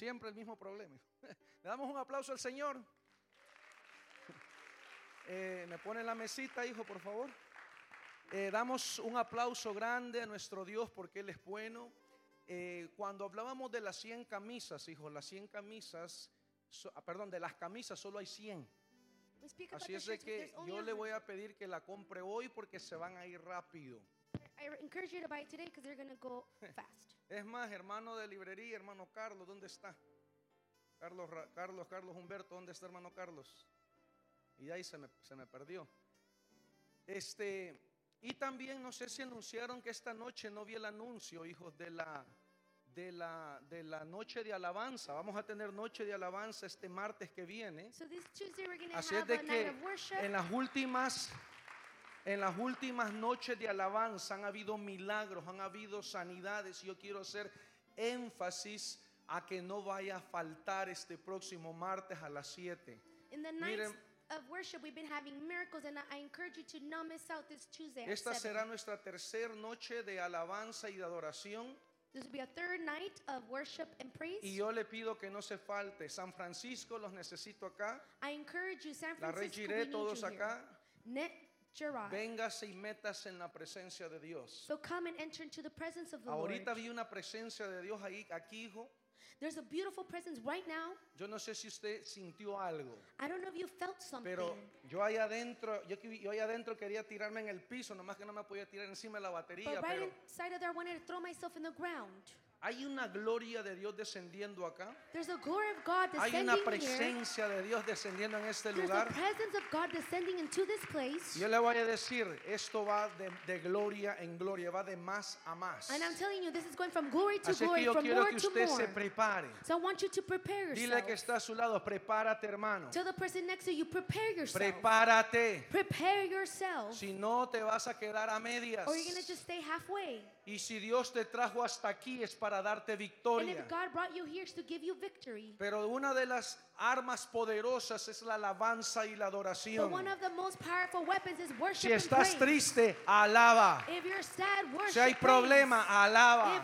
Siempre el mismo problema. Le damos un aplauso al Señor. Eh, me pone la mesita, hijo, por favor. Eh, damos un aplauso grande a nuestro Dios porque Él es bueno. Eh, cuando hablábamos de las 100 camisas, hijo, las 100 camisas, so- ah, perdón, de las camisas solo hay 100. We speak about Así es de que yo le 100. voy a pedir que la compre hoy porque se van a ir rápido. Es más, hermano de librería, hermano Carlos, ¿dónde está? Carlos, Carlos, Carlos Humberto, ¿dónde está hermano Carlos? Y de ahí se me, se me perdió. Este, y también no sé si anunciaron que esta noche no vi el anuncio, hijos, de la, de la, de la noche de alabanza. Vamos a tener noche de alabanza este martes que viene. So this Tuesday we're going to Así es de que en las últimas en las últimas noches de alabanza han habido milagros, han habido sanidades. Yo quiero hacer énfasis a que no vaya a faltar este próximo martes a las 7. In the nights of worship, we've been having miracles, and I encourage you to not miss out this Tuesday at Esta 7. será nuestra tercera noche de alabanza y de adoración. This will be a third night of worship and praise. Y yo le pido que no se falte. San Francisco los necesito acá. I encourage you, San La Francisco, we Regiré, need todos you here. acá. Net Gerard. Véngase y métase en la presencia de Dios. So come and enter into the presence of the Ahorita Lord. vi una presencia de Dios ahí, aquí, hijo. There's a beautiful presence right now. Yo no sé si usted sintió algo, I don't know if you felt something. pero yo ahí adentro, yo, yo ahí adentro quería tirarme en el piso, nomás que no me podía tirar encima de la batería, but right pero inside of there, I wanted to throw myself in the ground. Hay una gloria de Dios descendiendo acá. There's a glory of God Hay descending una here. presencia de Dios descendiendo en este There's lugar. presence of God descending into this place. Yo le voy a decir, esto va de, de gloria en gloria, va de más a más. And I'm telling you, this is going from glory to Así que glory, yo from quiero more que to usted se prepare. So I want you to prepare Dile que está a su lado, prepárate hermano. Tell the person next to you, prepare yourself. Prepárate. Prepare yourself. Si no, te vas a quedar a medias. Or you're going to just stay halfway. Y si Dios te trajo hasta aquí es para darte And victoria. if God brought you here, it's to give you victory. Pero una de las armas poderosas es la alabanza y la adoración. one of the most powerful weapons is worship Si estás triste, alaba. Si hay problema, alaba.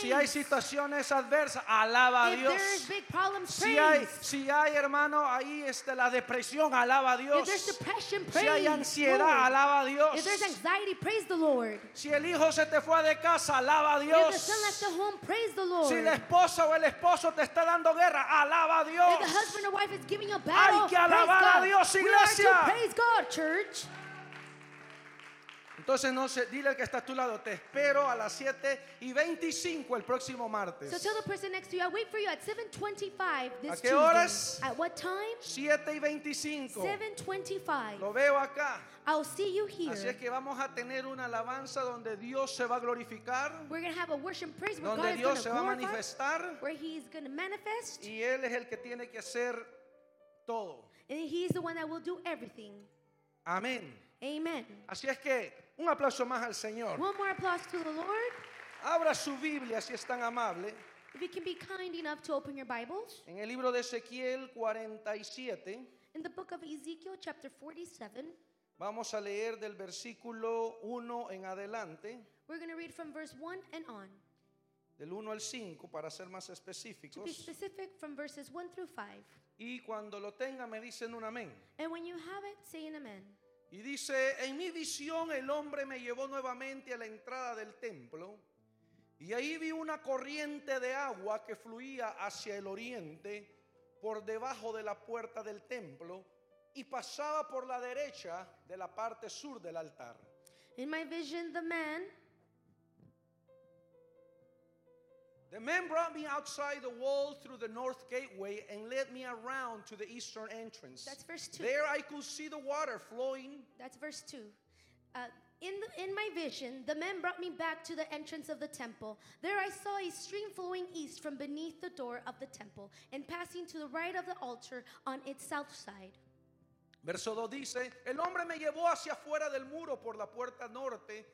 Si hay situaciones adversas, alaba a Dios. Si hay, si hay, hermano, ahí este, la depresión, alaba a Dios. Si hay ansiedad, Lord. alaba a Dios. Si el hijo se te fue de casa, alaba a Dios. Si la esposa o el esposo te está dando guerra, alaba a Dios. If the husband or wife is giving a battle, que alabar a. Dios, We are to praise God, church. Entonces no se, dile al que está a tu lado, te espero a las 7 y 25 el próximo martes. So tell the person next to you, I'll wait for you at 7:25 this ¿A qué Tuesday. horas? At what time? 7 y 25. 7:25. Lo veo acá. I'll see you here. Así es que vamos a tener una alabanza donde Dios se va a glorificar, We're gonna have a worship and praise where donde God is Dios se va a manifestar where He's gonna manifest, y Él es el que tiene que hacer todo. and He's the one that will do everything. Amén. Amen. Así es que un aplauso más al Señor. One more applause to the Lord. Abra su Biblia si es tan amable If you can be kind enough to open your Bibles en el libro de Ezequiel 47. in the book of Ezekiel, chapter 47. Vamos a leer del versículo 1 en adelante, We're going to read from verse 1 and on. del 1 al 5 para ser más To be específicos. specific, from verses 1 through 5. Y cuando lo tenga me dicen un amén. And when you have it, say an amen. Y dice, en mi visión el hombre me llevó nuevamente a la entrada del templo y ahí vi una corriente de agua que fluía hacia el oriente por debajo de la puerta del templo y pasaba por la derecha de la parte sur del altar. In my vision, the man, The man brought me outside the wall through the north gateway and led me around to the eastern entrance. That's verse 2. There I could see the water flowing that's verse 2. Uh, in, the, in my vision, the man brought me back to the entrance of the temple. There I saw a stream flowing east from beneath the door of the temple and passing to the right of the altar on its south side. Verso 2 dice, el hombre me llevó hacia afuera del muro por la puerta norte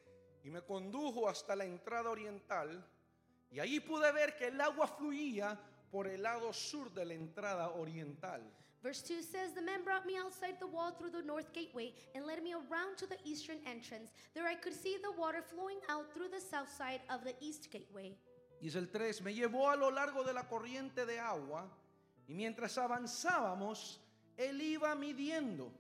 y me condujo hasta la entrada oriental y allí pude ver que el agua fluía por el lado sur de la entrada oriental. Verse 2 says, The man brought me outside the wall through the north gateway and led me around to the eastern entrance. There I could see the water flowing out through the south side of the east gateway. Dice el 3, me llevó a lo largo de la corriente de agua y mientras avanzábamos, él iba midiendo.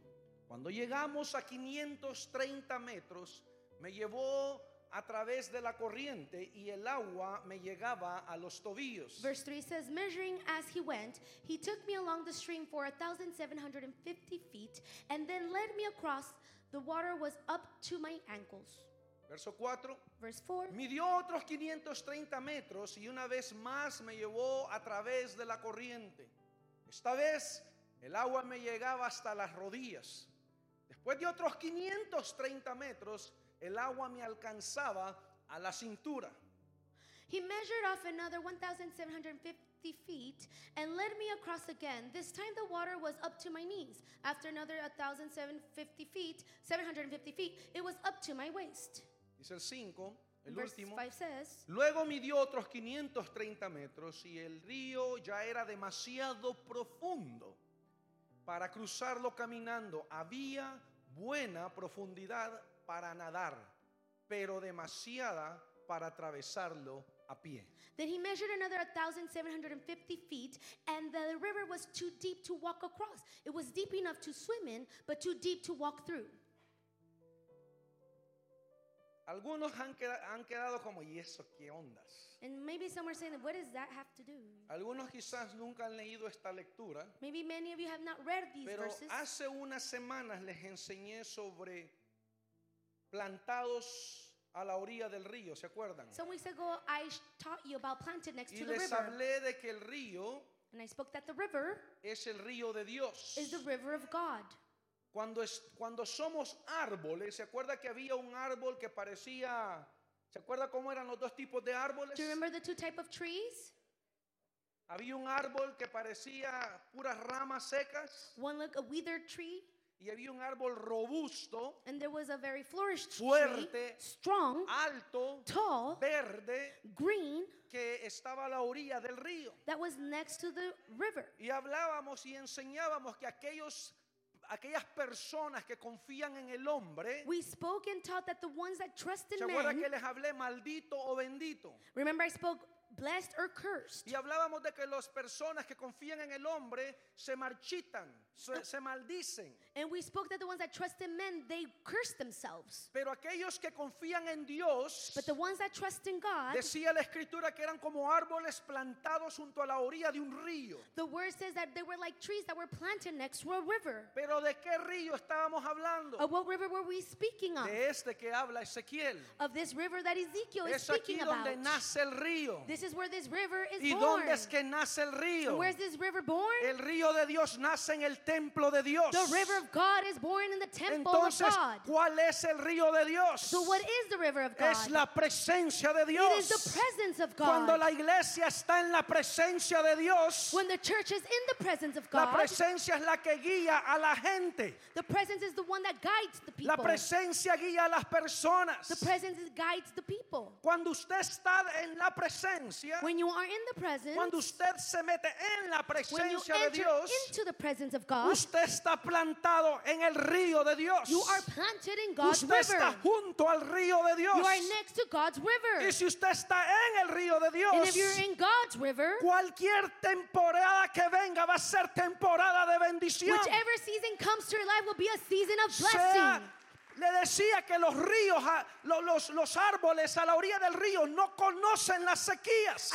Cuando llegamos a 530 metros, me llevó a través de la corriente y el agua me llegaba a los tobillos. Verse 3 says, Measuring as he went, he took me along the stream for 1,750 feet, and then led me across. The water was up to my ankles. Verso 4. Verse 4 Midió otros 530 metros y una vez más me llevó a través de la corriente. Esta vez el agua me llegaba hasta las rodillas. Después de otros 530 metros, el agua me alcanzaba a la cintura. He measured off another 1,750 feet and led me across again. This time the water was up to my knees. After another 1,750 feet, 750 feet, it was up to my waist. Dice el 5, el Verse último. 5 says, Luego midió otros 530 metros y el río ya era demasiado profundo para cruzarlo caminando. Había buena profundidad para nadar, pero demasiada para atravesarlo a pie. Then he measured another 1,750 feet, and the river was too deep to walk across. It was deep enough to swim in, but too deep to walk through. Algunos han queda- han quedado como, ¿y eso qué ondas? And maybe some are saying, what does that have to do? Algunos quizás nunca han leído esta lectura, Maybe many of you have not read these pero verses. hace unas semanas les enseñé sobre plantados a la orilla del río, ¿se acuerdan? Some weeks ago, I taught you about planted next Y to the les river. hablé de que el río And I spoke that the river es el río de Dios. is the river of God. Cuando, es, cuando somos árboles, ¿se acuerda que había un árbol que parecía... ¿Se acuerda cómo eran los dos tipos de árboles? Do you remember the two type of trees? Había un árbol que parecía puras ramas secas One looked a withered tree, y había un árbol robusto, and there was a very flourished tree, Fuerte. strong, alto, tall, verde, green, que estaba a la orilla del río. that was next to the river. Y hablábamos y enseñábamos que aquellos, aquellas personas que confían en el hombre, We spoke and taught that the ones that trust ¿se in acuerdan men, que les hablé maldito o bendito? remember I spoke blessed or cursed. Y hablábamos de que las personas que confían en el hombre se marchitan, se, se maldicen. And we spoke that the ones that trust in men, they curse themselves. Pero aquellos que confían en Dios, But the ones that trust in God, decía la escritura que eran como árboles plantados junto a la orilla de un río. the word says that they were like trees that were planted next to a river. Pero ¿de qué río estábamos hablando? Of what river were we speaking of? De este que habla Ezequiel. Of this river that Ezekiel is Es aquí speaking about. donde nace el río. This is where this river is ¿Y born. dónde es que nace el río? where's this river born? El río de Dios nace en el templo de Dios. The river of God is born in the temple Entonces, of God. ¿cuál es el río de Dios? So what is the river of God? Es la presencia de Dios. is the presence of Cuando God. la iglesia está en la presencia de Dios, when the church is in the presence of la God, presencia es la que guía a la gente. the presence is the one that guides the La people. presencia guía a las personas. the presence is- guides the people. Cuando usted está en la presencia, When you are in the presence, cuando usted se mete en la when you presencia de Dios, into the presence of God, usted está plantado en el río de Dios. you are planted in God's Usted river. está junto al río de Dios. You are next to God's river. Y si usted está en el río de Dios, And if you're in God's river, cualquier temporada que venga va a ser temporada de bendición. whichever season comes to your life will be a season of Sea- blessing. Le decía que los ríos, los, árboles a la orilla del río no conocen las sequías.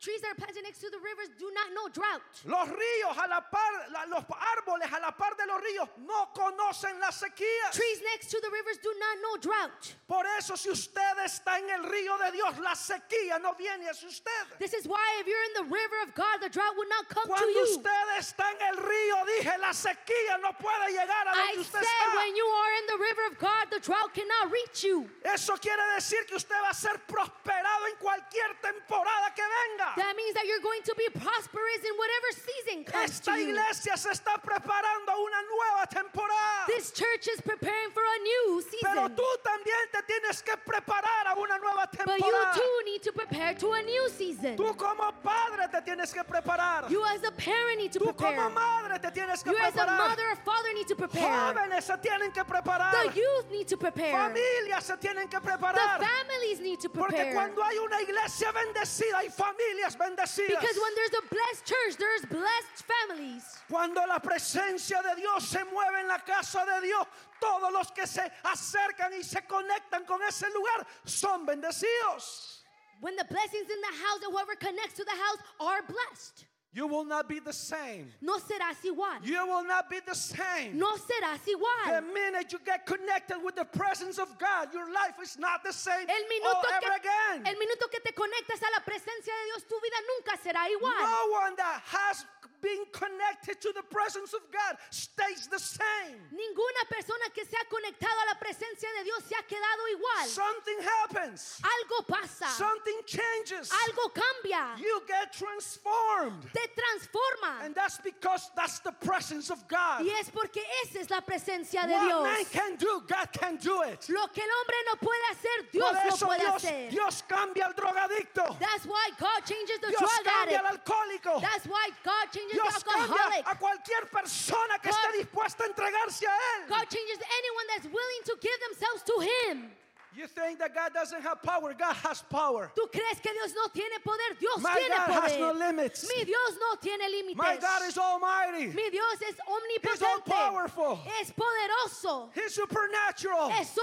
Trees that are planted next to the rivers do not know drought. Los ríos a la par, la- los árboles a la par de los ríos no conocen las sequías. Trees next to the rivers do not know drought. Por eso si usted está en el río de Dios, la sequía no viene hacia usted. This is why if you're in the river of God, the drought will not come to Cuando you. usted está en el río, dije, la sequía no puede llegar a I donde usted said está. when you are in the river of God, the drought cannot reach you. Eso quiere decir que usted va a ser prosperado en cualquier temporada que venga. That means that you're going to be prosperous in whatever season comes Esta to you. iglesia se está preparando a una nueva temporada. This church is preparing for a new Pero season. tú también te tienes que preparar a una nueva But you temporada. too need to prepare to a new season. Tú como padre te tienes que preparar. You as a parent need to Tú como prepare. madre te tienes que You as a mother or father need to prepare. Jóvenes se tienen que preparar. The youth need to prepare. Familias se tienen que The families need to prepare. Porque prepare. cuando hay una iglesia bendecida, hay familias bendecidas. Because when there's a blessed church, there's blessed families. Cuando la presencia de Dios se mueve en la casa de Dios, todos los que se acercan y se conectan con ese lugar son bendecidos. When the blessings in the house and whoever connects to the house are blessed. You will not be the same. No serás igual. You will not be the same. No serás igual. The minute you get connected with the presence of God, your life is not the same El minuto, ever que, again. el minuto que te conectas a la presencia de Dios, tu vida nunca será igual. No one that has been connected to the presence of God stays the same. Ninguna persona que se ha conectado a la presencia de Dios se ha quedado igual. Something happens. Algo pasa. Something changes. Algo cambia. You get transformed. Te transforma. And that's because that's the presence of God. Y es porque esa es la presencia de What man can do, God can do it. Lo que el hombre no puede hacer, Dios lo puede Dios, hacer. Dios cambia al drogadicto. That's why God changes the Dios drug cambia al addict. alcohólico. That's why God changes Dios the alcoholic. a cualquier persona que God- esté dispuesta a entregarse a Él. God changes anyone that's willing to give themselves to Him. You think that God doesn't have power? God has power. ¿Tú crees que Dios no tiene poder? Dios My tiene God has no limits. Mi Dios no tiene límites. My God is almighty. Mi Dios es He's all powerful. Es poderoso. He's supernatural. Es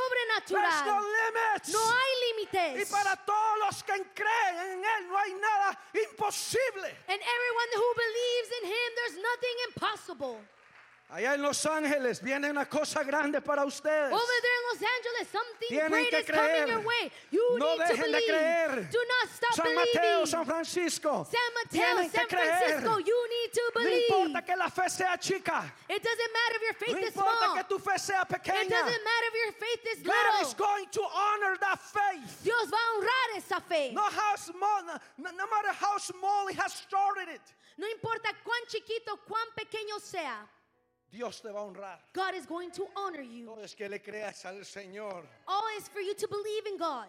There's no limits. No hay Y límites. para todos los que creen en Él no hay nada imposible. And everyone who believes in Him, there's nothing impossible. Allá en Los Ángeles viene una cosa grande para ustedes. Over there in Los Angeles, something Tienen great que is coming creer. your way. You No need to dejen de believe. creer. Do not stop San believing. Mateo, San Francisco. San Mateo, Tienen que San creer. Francisco, you need to No believe. importa que la fe sea chica. It doesn't matter if your No faith is importa small. que tu fe sea It pequeña. doesn't matter if your faith is God is going to honor that faith. Dios va a honrar esa fe. No, how small, no, no matter how small He has started it, No importa cuán chiquito, cuán pequeño sea, Dios te va a honrar. God is going to honor you. No es que le creas al Señor. All is for you to believe in God.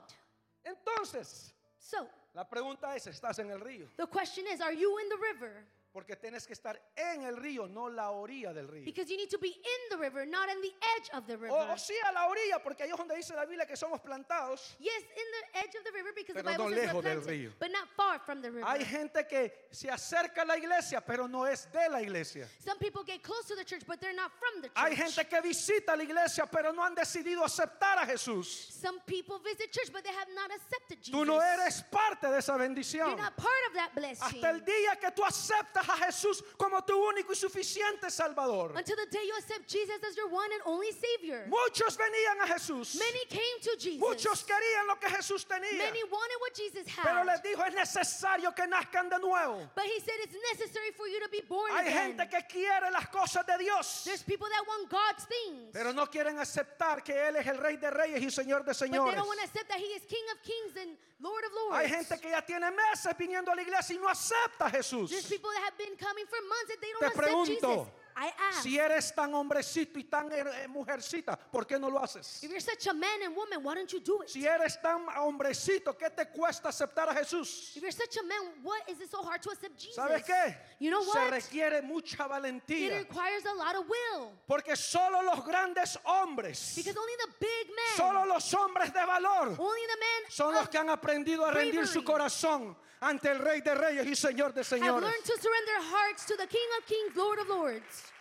Entonces, So, la pregunta es, ¿estás en el río? the question is, are you in the river? Porque tienes que estar en el río, no la orilla del río. Because you need to be in the river, not in the edge of the river. O, o sí a la orilla, porque ahí es donde dice la Biblia que somos plantados. Yes, in the edge of the river because Pero the Bible no lejos del planted, río. but not far from the river. Hay gente que se acerca a la iglesia, pero no es de la iglesia. Some people get close to the church, but they're not from the church. Hay gente que visita la iglesia, pero no han decidido aceptar a Jesús. Some people visit church, but they have not accepted Jesus. Tú no eres parte de esa You're bendición. not part of that blessing. Hasta el día que tú aceptas a Jesús como tu único y suficiente Salvador. Until the day you accept Jesus as your one and only Savior. Muchos venían a Jesús. Many came to Jesus. Muchos querían lo que Jesús tenía. Many wanted what Jesus Pero had. les dijo, es necesario que nazcan de nuevo. But he said it's necessary for you to be born Hay again. gente que quiere las cosas de Dios, There's people that want God's things. pero no quieren aceptar que Él es el Rey de Reyes y Señor de but they Señores. don't want to accept that he is King of Kings and Lord of Lords. Hay gente que ya tiene meses viniendo a la iglesia y no acepta a Jesús. There's people that have been coming for months and they don't Te accept pregunto, Jesus. I ask, Si eres tan hombrecito y tan eh, mujercita, ¿por qué no lo haces? if you're such a man and woman, why don't you do it? Si eres tan hombrecito, ¿qué te cuesta aceptar a Jesús? If you're such a man, what is it so hard to accept Jesus? ¿Sabes qué? You know Se what? requiere mucha It valentía. requires a lot of will. Porque solo los grandes hombres, Because only the big men, solo los hombres de valor, only the men son los of- que han aprendido a rendir su bravery. corazón ante el Rey de Reyes y Señor de have Señores. learned to surrender hearts to the King of Kings, Lord of Lords.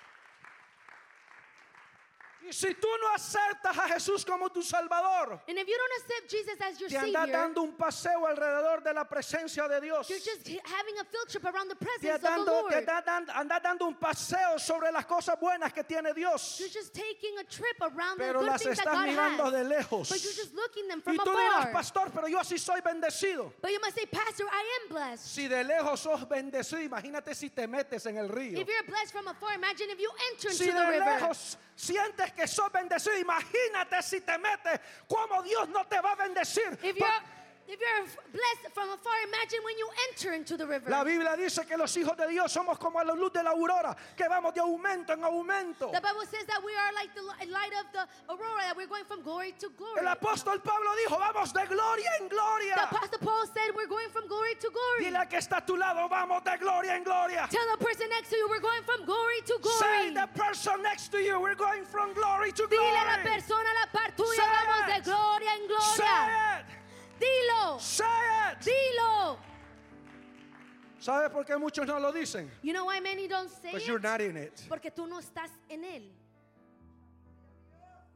Y si tú no aceptas a Jesús como tu Salvador, And if you don't accept Jesus as your te andas Savior, dando un paseo alrededor de la presencia de Dios. you're just having a field trip around the Te presence of the dando- te Lord. da- dan- andas dando un paseo sobre las cosas buenas que tiene Dios. You're just taking a trip around Pero the good las things that estás God mirando has. de lejos. But you're just looking them Y tú dirás, afar. pastor, pero yo así soy bendecido. But you must say, Pastor, I am blessed. Si de lejos sos bendecido, imagínate si te metes en el río. If you're blessed from afar, imagine if you enter Si the de river. lejos sientes que sos bendecido, imagínate si te metes, cómo Dios no te va a bendecir. If Por- you're If you're blessed from afar, imagine when you enter into the river. La Biblia dice que los hijos de Dios somos como la luz de la aurora, que vamos de aumento en aumento. The Bible says that we are like the light of the aurora, that we're going from glory to glory. El apóstol Pablo dijo, vamos de gloria en The. Apostle Paul said we're going from glory to glory. Dile a que está a tu lado, vamos de gloria en gloria. Tell the person next to you we're going from glory to Say glory. the person next to you, we're going from glory to Dile a la persona a la par tuya, vamos de gloria en gloria. Say it. Dilo, Say it. dilo. ¿Sabe por qué muchos no lo dicen? You know why many don't say Because you're it? not in it. Porque tú no estás en él.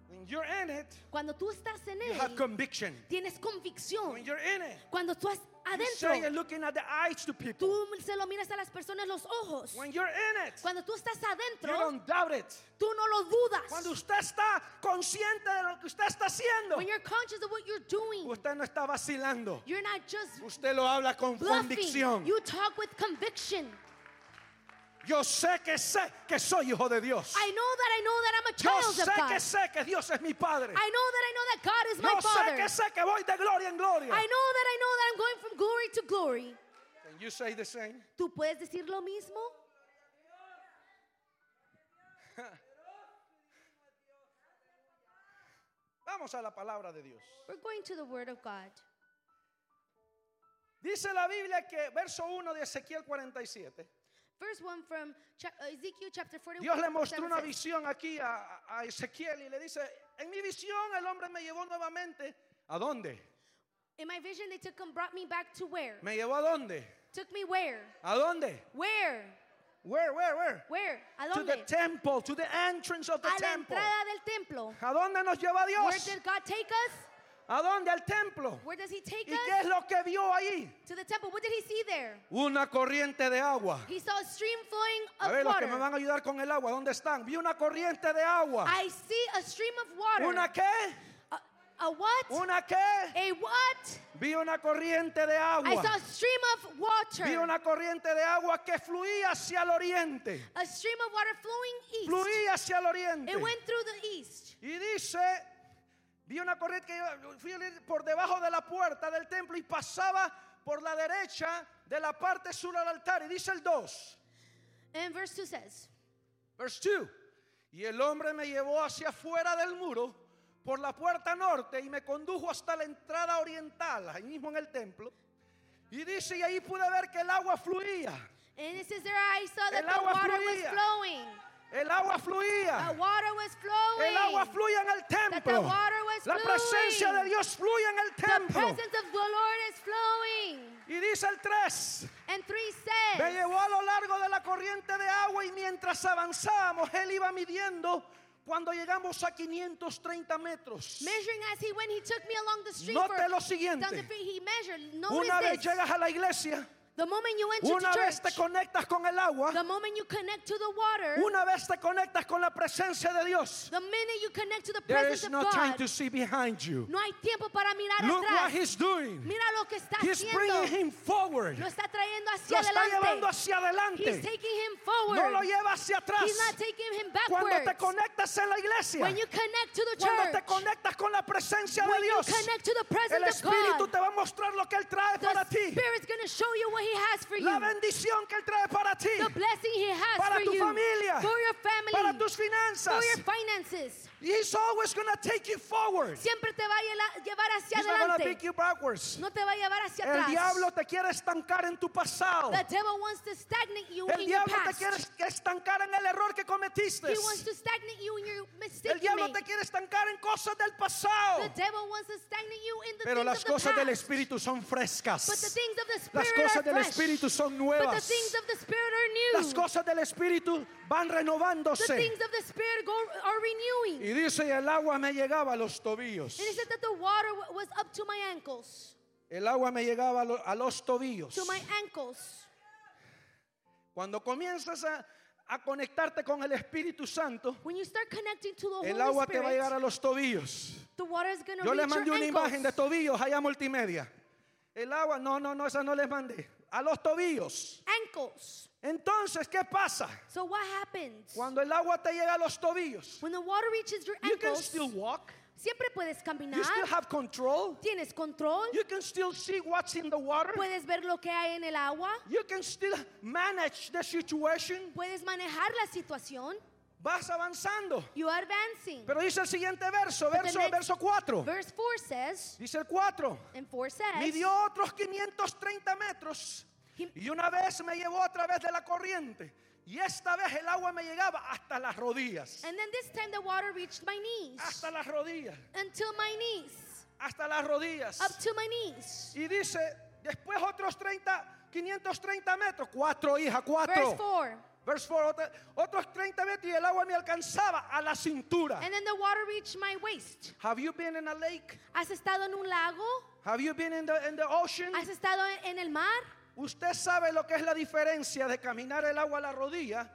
When you're in it, Cuando tú estás en you have conviction. tienes convicción. When you're in it, Cuando tú you're adentro, looking at the eyes to people. tú se lo miras a las personas los ojos. When you're in it, Cuando tú estás you adentro, don't doubt it. tú no lo dudas. Cuando usted está consciente de lo que usted está haciendo, When you're conscious of what you're doing, usted no está vacilando. you're not just Usted lo habla con bluffing. convicción. You talk with conviction. Yo sé que sé que soy hijo de Dios. I know that I know that I'm a Yo child of sé God. que sé que Dios es mi Padre. I know that I know that God is Yo my sé Father. que sé que voy de gloria en gloria. I know that I know that I'm going from glory to glory. Can you say the same? ¿Tú puedes decir lo mismo? Vamos a la palabra de Dios. We're going to the Word of God. Dice la Biblia que verso 1 de Ezequiel 47. Verse 1 from uh, Ezekiel chapter 41. Dios le mostró una visión aquí a, a Ezequiel y le dice, en mi visión el hombre me llevó nuevamente. ¿A dónde? In my vision, they took and brought me back to where? ¿Me llevó a dónde? Took me where? ¿A dónde? Where? Where, where, where? Where? ¿A To the dónde? temple, to the entrance of the A la temple. entrada del templo. ¿A dónde nos lleva Where Dios? did God take us? ¿A dónde? Al templo. Where does He take ¿Y qué es us? lo que vio ahí? To the temple. What did He see there? Una corriente de agua. He saw a stream flowing A ver, of los que me water. van a ayudar con el agua, ¿dónde están? Vi una corriente de agua. I see a stream of water. ¿Una qué? A, a what? ¿Una qué? A what? Vi una corriente de I saw agua. a stream of water. Vi una corriente de agua que fluía hacia el oriente. A stream of water flowing east. Fluía hacia el oriente. It went through the east. Y dice, vi una corriente que fui por debajo de la puerta del templo y pasaba por la derecha de la parte sur del altar. Y dice el 2, And verse 2 says, verse 2. Y el hombre me llevó hacia afuera del muro por la puerta norte y me condujo hasta la entrada oriental, ahí mismo en el templo. Y dice, y ahí pude ver que el agua fluía. and it says there I saw that El the agua water was fluía. flowing. El agua The fluía. water was flowing. El agua fluye en el templo. La presencia de. Dios fluye en el The templo. presence of the Lord is flowing. Y dice el 3. And 3 Me llevó a lo largo de la corriente de agua y mientras avanzábamos, él iba midiendo cuando llegamos a 530 metros. measuring as he went, he took me along the street Note lo siguiente. Una vez llegas a la iglesia, The moment you enter una to vez te conectas con el agua, the moment you connect to the water, una vez te conectas con la presencia de Dios, the minute you connect to the there is of no God, time to see behind you. no hay tiempo para mirar Look what atrás. he's doing. Mira lo que está He's bringing haciendo. him forward. Lo está trayendo Lo hacia está llevando adelante. hacia He's taking him No lo forward. lleva hacia atrás. He's not taking him Cuando te backwards. conectas en la iglesia, When you connect to the cuando te conectas con la presencia de when you Dios, connect to the el of Espíritu God, te va a mostrar lo que Él trae para the ti. Spirit's going to show you what He has for La you. bendición que Él trae para ti. The blessing He has Para for tu you. familia. For your family. Para tus finanzas. For your finances. He's always going to take you forward. Siempre te va a llevar hacia He's not adelante. take you backwards. No te va a llevar hacia El atrás. diablo te quiere estancar en tu pasado. The devil wants to stagnate you El in your diablo te past. quiere estancar en el error que cometiste. He wants to stagnate you in your mistake El you diablo made. te quiere estancar en cosas del pasado. The devil wants to stagnate you in the Pero las of the cosas del Espíritu son frescas. But the things of the Las Spirit cosas are del fresh. Espíritu son But the nuevas. things of the Spirit are new. Las cosas del Espíritu van the renovándose. things of the Spirit go, are renewing. Y dice, y el agua me llegaba a los tobillos. And he said that the water wa- was up to my ankles. El agua me llegaba a, lo- a los tobillos. To my ankles. Cuando comienzas a, a conectarte con el Espíritu Santo, When you start connecting to the el Holy agua te va a llegar a los tobillos. the water is going to Yo les reach mandé your una imagen de ankles. tobillos allá a multimedia. El agua, no, no, no, esa no les mandé. A los tobillos. Ankles. Entonces, ¿qué pasa? So what happens? Cuando el agua te llega a los tobillos, When the water reaches your you can ankles, still walk. Siempre puedes You caminar. still have control. Tienes control. You can still see what's in the water. Puedes ver lo que hay en el agua. You can still manage the situation. Puedes manejar la situación. Vas avanzando. You are advancing. Pero dice el siguiente verso, But verso, verso 4. Verse 4 says, Dice el 4. and 4 says, Midió otros 530 metros y una vez me llevó a través de la corriente y esta vez el agua me llegaba hasta las rodillas. and then this time the water reached my knees. Hasta las rodillas. Until my knees. Hasta las rodillas. Up to my knees. Y dice, después otros 30, 530 metros. Cuatro, hija, Verse cuatro. 4. Verse 4, otros 30 metros y el agua me alcanzaba a la cintura. And then the water reached my waist. Have you been in a lake? ¿Has estado en un lago? Have you been in the, in the ocean? ¿Has estado en el mar? Usted sabe lo que es la diferencia de caminar el agua a la rodilla,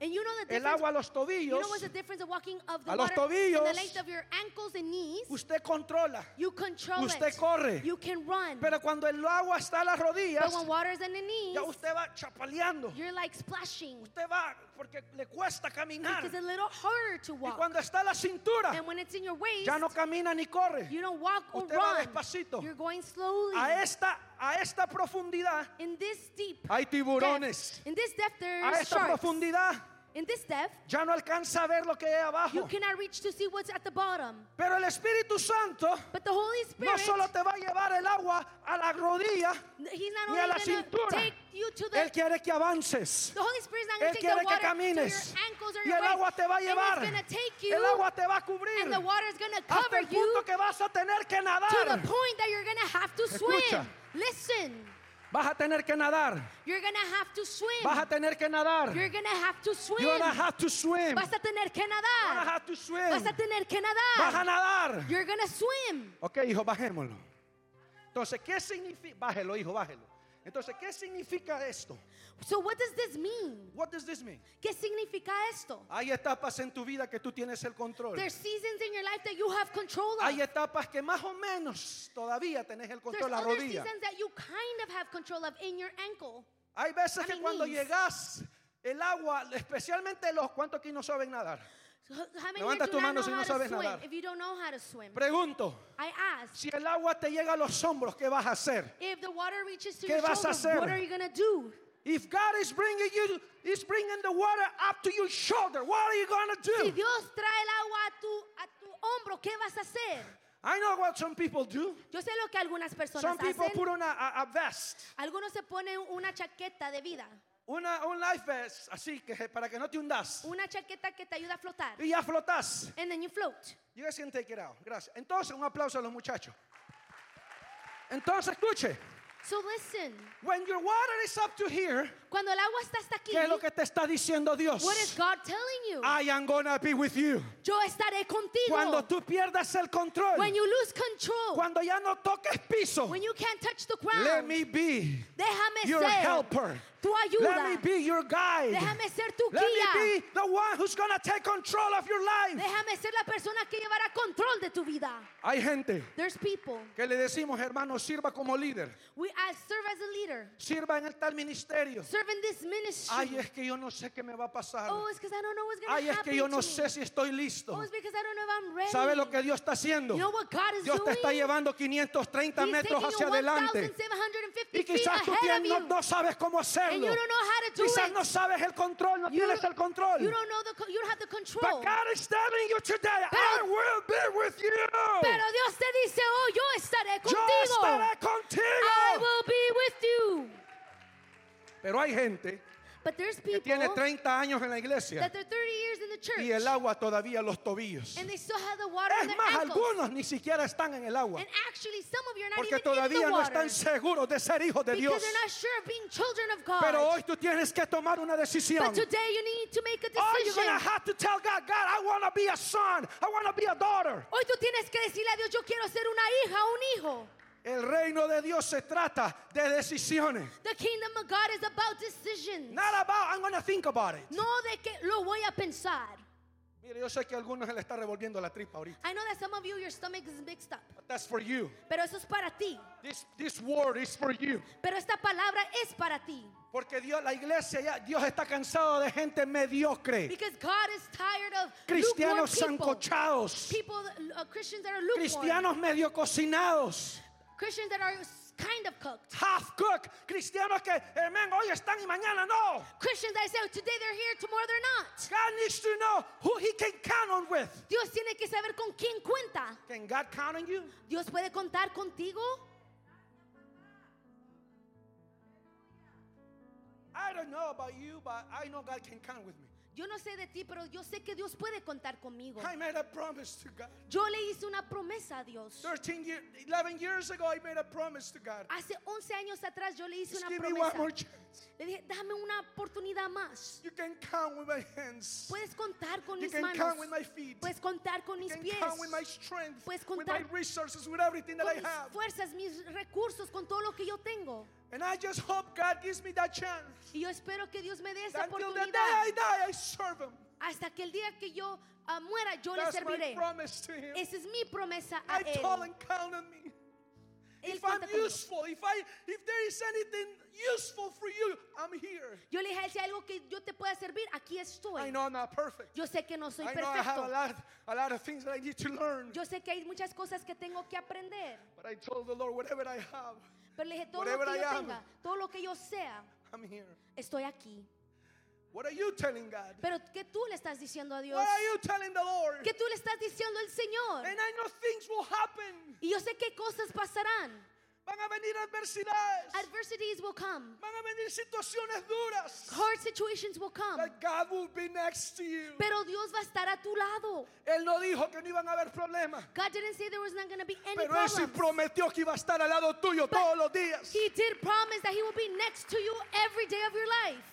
And you know the el agua a los You tobillos. know what's the difference of walking of the A los water the tobillos. length of your ankles and knees? Usted controla. You control Usted it. corre. You can run. Pero cuando el agua está a las rodillas, but when water's in the knees, ya usted va chapaleando. you're like splashing. Usted va porque le cuesta caminar. It's a little harder to Y walk. cuando está a la cintura, And when it's in your waist, ya no camina ni corre. you don't walk or Usted va despacito. You're going slowly. A esta, a esta profundidad in this deep hay tiburones. depth, in this depth A esta sharks. profundidad In this depth, ya no alcanza a ver lo que hay you abajo. cannot reach to see what's at the bottom. Pero el Espíritu Santo But the Holy no Spirit, solo te va a llevar el agua a la rodilla, He's not ni a only la going to cintura. take you to the Él quiere que avances. The Holy Spirit is not Él going to take quiere the que water to camines. your ankles or Y your el agua waist. te va a And llevar. it's going to take you El agua te va a cubrir. and the water is going to Hasta cover el you punto que vas a tener que to the nadar. point that you're going to have to Escucha. swim. Listen, Vas a tener que nadar. you're to have to swim. Vas a tener que nadar. You're to have to swim. You're gonna have to swim. Vas a tener que Gonna nadar. have to swim. Vas a tener que Vas a nadar. nadar. You're to swim. Ok, hijo, bajémoslo. Entonces, ¿qué significa? Bájelo, hijo, bájelo. Entonces, ¿qué significa esto? So what does this mean? What does this mean? ¿Qué significa esto? Hay etapas en tu vida que tú tienes el control. There's seasons in your life that you have control of. Hay etapas que más o menos todavía tenés el There's control la other rodilla. seasons that you kind of have control of in your ankle. Hay veces I que mean, cuando knees. llegas el agua, especialmente los cuantos aquí no saben nadar. Levanta tu mano si no sabes nadar. If you don't know how to swim, Pregunto, I ask, si el agua te llega a los hombros, ¿qué vas a hacer? if the water reaches to ¿Qué your vas a hacer? what are you gonna do? If God is bringing you, is bringing the water up to your shoulder, what are you gonna Si do? Dios trae el agua a tu, a tu hombro, ¿qué vas a hacer? I know what some people do. Yo sé lo que algunas personas Some people hacen. put on a, a- a vest, Algunos se ponen una chaqueta de vida, una, un life vest, así que para que no te hundas. una chaqueta que te ayuda a flotar. Y ya flotas. And then you float. You guys can take it out. Gracias. Entonces, un aplauso a los muchachos. Entonces, escuche. So listen, When your water is up to here, cuando el agua está hasta aquí, ¿qué es lo que te está diciendo Dios? what is God telling you? I am gonna be with you. Yo estaré contigo. Cuando tú pierdas el control, When you lose control, cuando ya no toques piso, when you can't touch the ground, let me be déjame your ser helper. tu Let me ayuda. be your guide. Déjame ser tu Let guía. me be the one who's gonna take control of your life. Déjame ser la persona que llevará control de tu vida. Hay gente There's people. que le decimos, hermano, sirva como líder. We I serve as a leader. Sirva en el tal ministerio. Serve in this ministry. Ay, es que yo no sé qué me va a pasar. oh, it's because I don't know what's going to Ay, es happen que yo no sé si estoy listo. Oh, it's because I don't know if I'm ready. ¿Sabe lo que Dios está haciendo? You know what God is Dios te está doing? llevando 530 He's metros hacia adelante. 1,750 Y quizás tú no, no sabes cómo and hacerlo. you don't know how to do Quizás it. no sabes el control, no You tienes el control. You don't know the co- you don't have the control. But God is telling you today, I Pero- will be with you. Pero Dios te dice, "Oh, yo estaré Yo contigo. estaré I contigo. will be with you." Pero hay gente But there's que people tiene 30 años en la iglesia that they're 30 years in the church y el agua todavía los tobillos. and they still have the water in Es their más, ankles. algunos ni siquiera están en el agua And actually, some of you are not porque even in todavía the no water están seguros de ser hijos de because Dios. they're not sure of being children of God. Pero hoy tú tienes que tomar una decisión. but today you need to make a you're decision. gonna have to tell God, God, I want to be a son. I want to be a daughter. Hoy tú tienes que decirle a Dios, yo quiero ser una hija, un hijo. El reino de Dios se trata de decisiones. The kingdom of God is about decisions. Not about I'm going to think about it. No de que lo voy a pensar. Mire, yo sé que a algunos le está revolviendo la tripa ahorita. I know that some of you, your stomach is mixed up. But that's for you. Pero eso es para ti. This, this word is for you. Pero esta palabra es para ti. Porque Dios, la iglesia, ya, Dios está cansado de gente mediocre. Because God is tired of Cristianos sancochados. People, uh, Christians that are. Cristianos medio cocinados. Christians that are kind of cooked. Half cook. Cristianos que, eh, hermano, hoy están y mañana no. Christians that say oh, today they're here, tomorrow they're not. God needs to know who he can count on with. Dios tiene que saber con quién cuenta. Can God count on you? Dios puede contar contigo. I don't know about you, but I know God can count with me. Yo no sé de ti, pero yo sé que Dios puede contar conmigo. I made a promise to God. Yo le hice una promesa a Dios. 13 years, 11 years ago, I made a promise to God. Hace 11 años atrás yo le hice Just una give me one more promesa. chance. Le dije, dame una oportunidad más. You can count with my hands. Puedes contar con You mis can manos. count with my feet. Puedes contar con You mis can pies. count with my strength, Puedes with my contar resources, with everything that con I mis have. fuerzas, mis recursos, con todo lo que yo tengo. And I just hope God gives me that chance. Y yo espero que Dios me dé esa Until the day oportunidad. I die, I serve Him. Hasta que el día que yo ah, muera, yo le That's my serviré. promise to Him. Esa es mi promesa a I told Él. Him, count on me. Él If I'm cuenta conmigo. useful, if I, if there is anything useful for you, I'm here. Yo le dije a él, si hay algo que yo te pueda servir, aquí I estoy. know I'm not perfect. Yo sé que no soy I know I have a perfecto. lot, a lot of things that I need to learn. Yo sé que hay muchas cosas que tengo que aprender. But I told the Lord, whatever I have, Pero le dije, todo lo Whatever que I yo am. tenga, todo lo que yo sea, I'm here. estoy aquí. What are you telling God? Pero ¿qué tú le estás diciendo a Dios? What are you telling the Lord? ¿Qué tú le estás diciendo al Señor? And I know things will happen. Y yo sé qué cosas pasarán. Van a venir adversidades. Adversities will come. Van a venir situaciones duras. Hard situations will come. But God will be next to you. Pero Dios va a estar a tu lado. Él no dijo que no iban a haber problemas. God didn't say there was not going to be any Pero Él sí problems. prometió que iba a estar al lado tuyo todos los días. He did promise that He will be next to you every day of your life.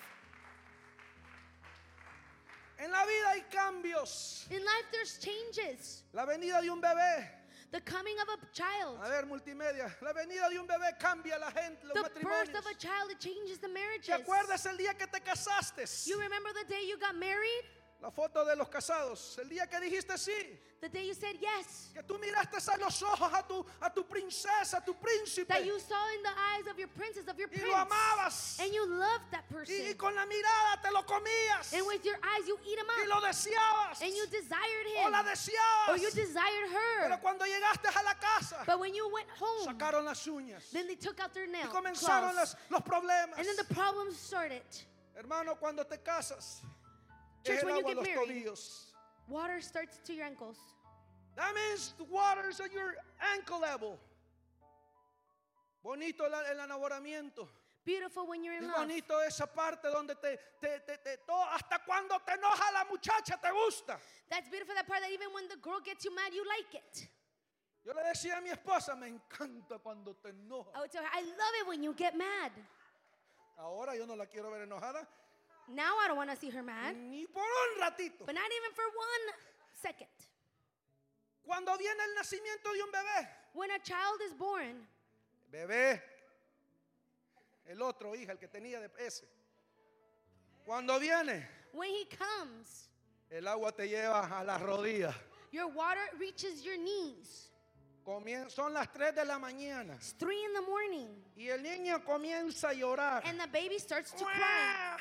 En la vida hay cambios. In life, there's changes. La venida de un bebé. The coming of a child, A ver, multimedia. La venida de un bebé cambia la gente, los the birth of a child, it changes the ¿Te marriages. acuerdas el día que te casaste? You remember the day you got married? La foto de los casados. El día que dijiste sí. The day you said yes. Que tú miraste a los ojos a tu, a tu princesa, a tu príncipe. That you saw in the eyes of your princess, of your y prince. lo amabas. And you loved that Y, person. y con la mirada te lo comías. And with your eyes, you eat him y up. lo deseabas. And you desired o la him. deseabas. Or you desired Pero her. cuando llegaste a la casa, But when you went home, sacaron las uñas. then they took out their Y nails. comenzaron claws. las- los problemas. And then the problems started. Hermano, cuando te casas, Church, es when you get married, water starts to your ankles. That means the water's at your ankle level. Bonito el enamoramiento. Beautiful when you're in Es love. bonito esa parte donde te, te, te, te- to- hasta cuando te enoja la muchacha te gusta. That's beautiful, that part that even when the girl gets you mad, you like it. Yo le decía a mi esposa, me encanta cuando te I enoja. would tell her, I love it when you get mad. Ahora yo no la quiero ver enojada Now I don't want to see her mad, ni por un ratito. but not even for one second. Cuando viene el nacimiento de un bebé, When a child is born, bebé, el otro hija, el que tenía de ese. Cuando viene, when he comes, el agua te lleva a las rodillas. your water reaches your knees. Comien- son las 3 de la mañana It's three in the morning, y el niño comienza a llorar. and the baby starts to cry.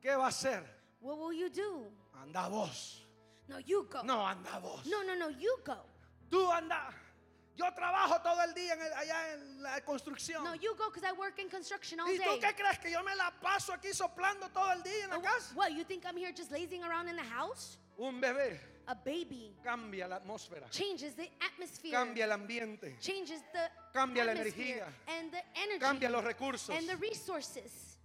¿Qué va a hacer? What will you do? Anda vos. No, you go. No, anda vos. no, no, no, you go. Tú anda. Yo trabajo todo el día en el- allá en la construcción. No, you go because I work in construction all ¿Y tú day. qué crees que yo me la paso aquí soplando todo el día en la Oh, casa? What, you think I'm here just lazing around in the house? Un bebé A baby cambia la atmósfera, changes the atmosphere, cambia el ambiente, changes the Cambia la energía. and the energy cambia los recursos. and the resources.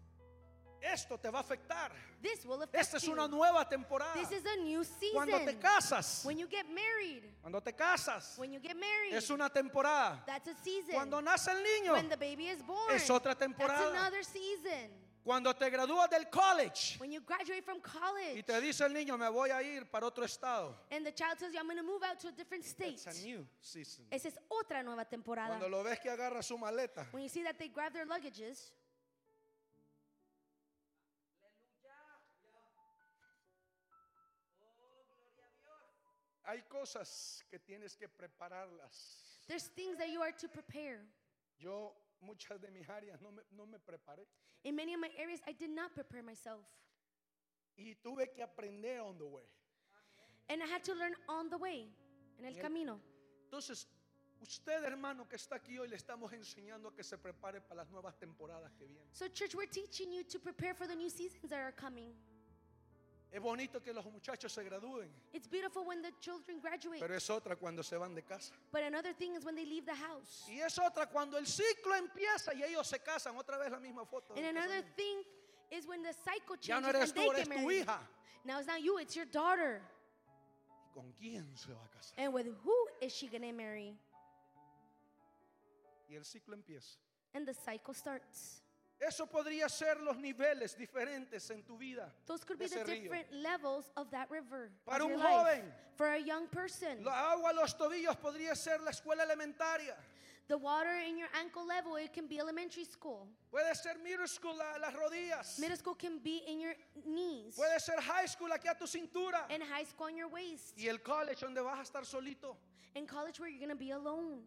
Esto te va a afectar. This will affect Esta es una nueva temporada. This is a new season. Cuando te casas, when you get married, cuando te casas, when you get married, es una temporada. that's a season. Cuando nace el niño, when the baby is born, es otra that's temporada. another season. Cuando te gradúas del college, When you graduate from college, y te dice el niño, me voy a ir para otro estado. and the child tells you, I'm going to move out to a different state. It's a new season. Esa es otra nueva temporada. Cuando lo ves que agarra su maleta, When you see that they grab their luggages, hay cosas que tienes que prepararlas. there's things that you are to prepare. Yo muchas de mis áreas no me, no me preparé In many of my areas, I did not prepare myself. y tuve que aprender on the way. And I had to learn on the way, en el camino. Entonces, usted hermano que está aquí hoy le estamos enseñando a que se prepare para las nuevas temporadas que vienen. So, church, we're teaching you to prepare for the new seasons that are coming. Es bonito que los muchachos se gradúen, It's beautiful when the children graduate, pero es otra cuando se van de casa. but another thing is when they leave the house. Y es otra cuando el ciclo empieza y ellos se casan. Otra vez la misma foto. And another casamiento. thing is when the cycle changes Ya no eres and they tú, get eres tu married. hija. Now it's not you, it's your daughter. ¿Con quién se va a casar? And with who is she gonna marry? Y el ciclo empieza. And the cycle starts. Eso podría ser los niveles diferentes en tu vida. Those could be the ese río. different levels of that river. Para un joven. For a young person. La agua a los tobillos podría ser la escuela elementaria. The water in your ankle level, it can be elementary school. Puede ser middle school a las rodillas. Middle school can be in your knees. Puede ser high school aquí a tu cintura. And high school on your waist. Y el college donde vas a estar solito. In college where you're going to be alone.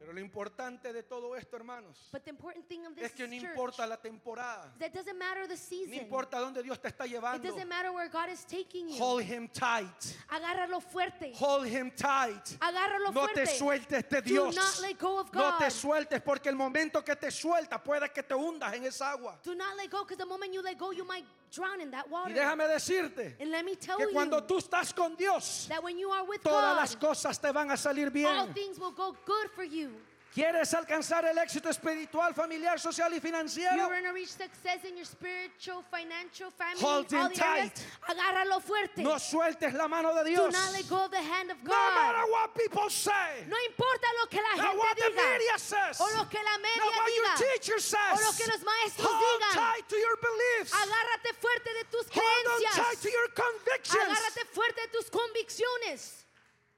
Pero lo importante de todo esto, hermanos, But the important thing of this es que no church, importa la temporada. that doesn't matter the No season. importa dónde Dios te está It llevando. doesn't matter where God is taking you. Hold him tight. Agárralo fuerte. Hold him tight. Agárralo No te fuerte. sueltes de Do Dios. not let go of No te God. sueltes porque el momento que te suelta puede que te hundas en esa agua. Do not let go because the moment you let go, you might drown in that Y water. déjame decirte And let me tell que cuando you tú estás con Dios, that when you are with todas God, las cosas te van a salir all bien. things will go good for you. ¿Quieres alcanzar el éxito espiritual, familiar, social y financiero? going to reach success in your spiritual, financial, family, Hold all him the areas. tight. Agárralo fuerte. No sueltes la mano de Do Dios. not let go of the hand of No matter God. what people say. No importa lo que la what gente the diga. media says. O lo que la media what your diga. teacher. O lo que los maestros Hold digan. tight to your beliefs. Agárrate fuerte de tus Hold on tight creencias. to your convictions. Agárrate fuerte de tus convicciones.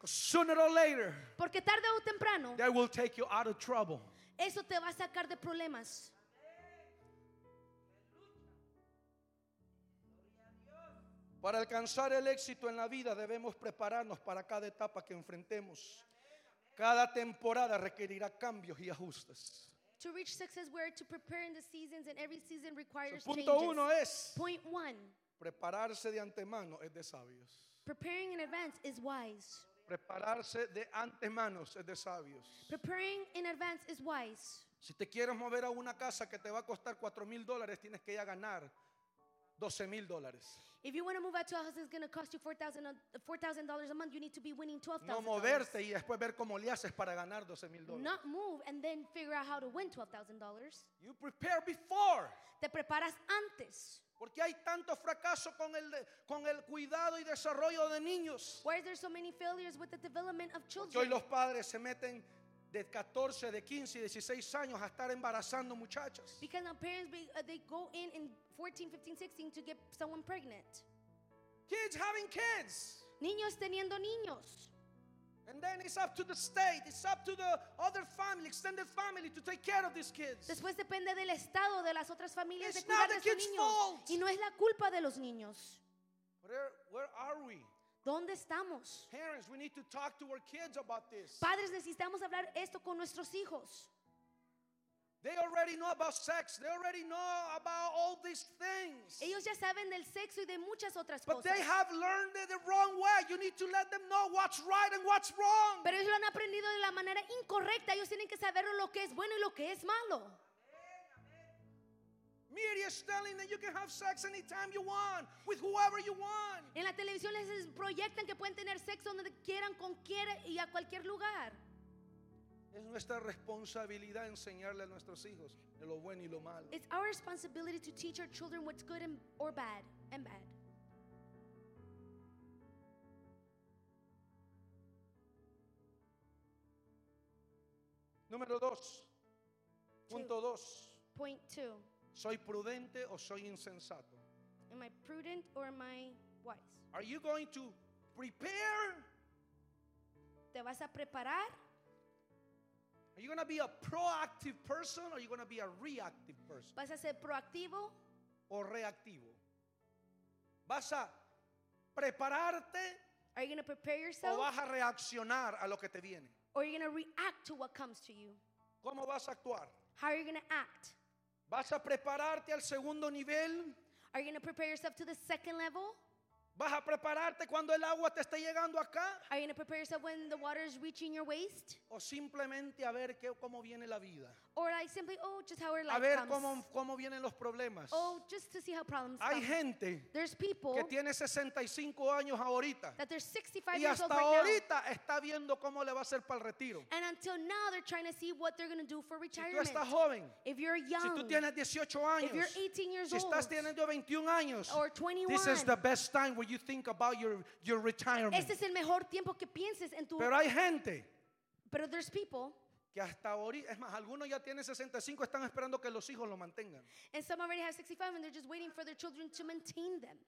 Sooner or later, Porque tarde o temprano, that will take you out of trouble. eso te va a sacar de problemas. Para alcanzar el éxito en la vida debemos prepararnos para cada etapa que enfrentemos. Cada temporada requerirá cambios y ajustes. To reach success, we're to prepare in the seasons, and every season requires Punto changes. uno es, Point one prepararse de antemano es de sabios. preparing in advance is wise. Prepararse de antemano es de sabios. Preparing in advance is wise. Si te quieres mover a una casa que te va a costar 4 mil dólares, tienes que ya ganar 12 mil dólares. If you want to move out to a house that's going to cost you $4,000 a- $4,000 a month, you need to be winning $12,000. No moverte y después ver cómo le haces para ganar 12 mil dólares. Not move and then figure out how to win $12,000. You prepare before. Te preparas antes. Porque hay tanto fracaso con el, con el cuidado y desarrollo de niños. Why is there so many failures with the development of Que hoy children? los padres se meten de 14, de 15 y 16 años a estar embarazando muchachas. Because now parents, uh, they go in in 14, 15, 16 to get someone pregnant. Kids having kids. Niños teniendo niños. Después depende del estado de las otras familias de It's not cuidar the de sus kid's niños. fault. Y no es la culpa de los niños. Where, where are we? ¿Dónde estamos? Parents, we need to talk to our kids about this. Padres, necesitamos hablar esto con nuestros hijos. They already know about sex, they already know about all these things. Ellos ya saben del sexo y de muchas otras But cosas. they have learned it the wrong way. You need to let them know what's right and what's wrong. Pero ellos lo han aprendido de la manera incorrecta. Ellos tienen que saber lo que es bueno y lo que es malo. Media is telling that you can have sex anytime you want, with whoever you want. En la televisión les proyectan que pueden tener sexo donde quieran, con quiera y a cualquier lugar. Es nuestra responsabilidad enseñarle a nuestros hijos de lo bueno y lo malo. It's our responsibility to teach our children what's good and, or bad and bad. Número dos. Punto dos. Point two. ¿Soy prudente o soy insensato? Am I prudent or am I wise? Are you going to prepare? ¿Te vas a preparar? Are you going to be a proactive person or are you going to be a reactive person? ¿Vas a ser proactivo o reactivo. Vas a prepararte Are you going to prepare o yourself vas a reaccionar a lo que te viene? or are you going to react to what comes to you? ¿Cómo vas a actuar? How are you going to act? ¿Vas a prepararte al segundo nivel? Are you going to prepare yourself to the second level? ¿Vas a prepararte cuando el agua te esté llegando acá? Are you going to prepare yourself when the water is reaching your waist? ¿O simplemente a ver qué, cómo viene la vida? Or like simply, oh, just how our A life ver comes. cómo, cómo vienen los problemas. Oh, just to see how problems Hay come. gente There's people que tiene 65 años ahorita that they're 65 y years hasta old right now. ahorita está viendo cómo le va a hacer para el retiro. And until now, they're trying to see what they're going to do for Si tú retirement. estás joven, If you're si young, tú tienes 18 años, if you're 18 years si estás teniendo 21 años, or 21, this is the best time where you think about your, your retirement. este es el mejor tiempo que pienses en tu... Pero hay gente Pero there's people, que hasta ahorita, es más, algunos ya tienen 65, están esperando que los hijos lo mantengan. and some already have 65, and they're just waiting for their children to maintain them.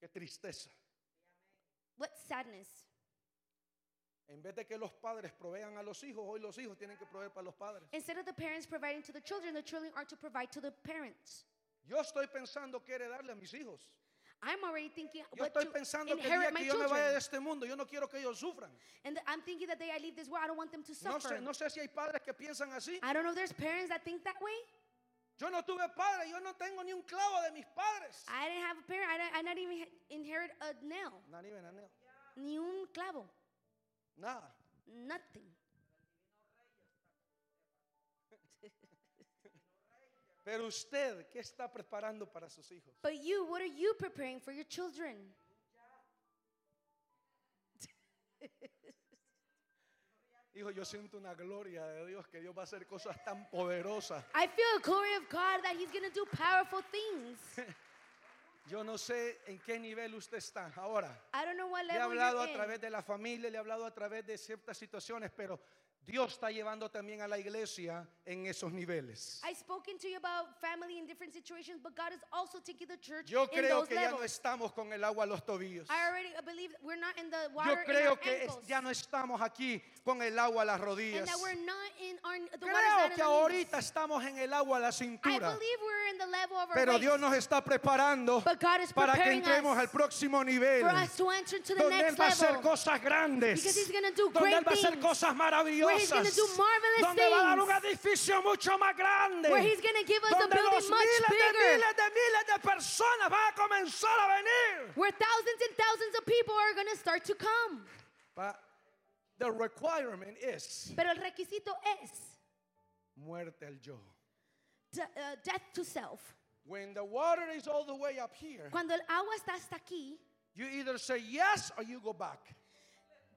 Qué tristeza. What sadness. En vez de que los padres provean a los hijos, hoy los hijos tienen que proveer para los padres. Instead of the parents providing to the children, the children are to provide to the parents. Yo estoy pensando qué heredarle a mis hijos. I'm already thinking Yo what estoy to pensando que el inherit my que yo me vaya de children. este mundo, yo no quiero que ellos sufran. And I'm thinking that day I leave this world, I don't want them to No suffer. sé, no sé si hay padres que piensan así. I don't know if there's parents that think that way. Yo no tuve padre, yo no tengo ni un clavo de mis padres. I didn't have a parent. I, didn't, I not even inherit a nail, Nada, ni ven, nada, ni un clavo, Nada. nothing. Pero usted, ¿qué está preparando para sus hijos? But you, what are you preparing for your children? Hijo, yo siento una gloria de Dios que Dios va a hacer cosas tan poderosas. I feel the glory of God that He's going to do powerful things. Yo no sé en qué nivel usted está ahora. I don't know what Le he level hablado you're a in. través de la familia, le he hablado a través de ciertas situaciones, pero Dios está llevando también a la iglesia en esos niveles. I've spoken to you about family in different situations, but God is also taking the church Yo in creo those que ya no estamos con el agua a los tobillos. I already believe we're not in the Yo water in creo our que es- ankles, ya no estamos aquí con el agua a las and rodillas. that we're not in our the Creo in que ahorita estamos en el agua a la I cintura. believe we're in the level of our Pero Dios nos está preparando but God is para que entremos us al próximo nivel. for us to enter to the Donde Él va a hacer cosas grandes. Because He's gonna do Donde great Él va a hacer cosas maravillosas. Where He's gonna do marvelous donde va a dar un things. edificio mucho más grande. Where He's gonna give us a building much miles de bigger. miles de miles de personas van a comenzar a venir. Where thousands and thousands of people are going to start to come. But the requirement is Pero el requisito es muerte al yo. de- uh, death to self. When the water is all the way up here, Cuando el agua está hasta aquí, you either say yes or you go back.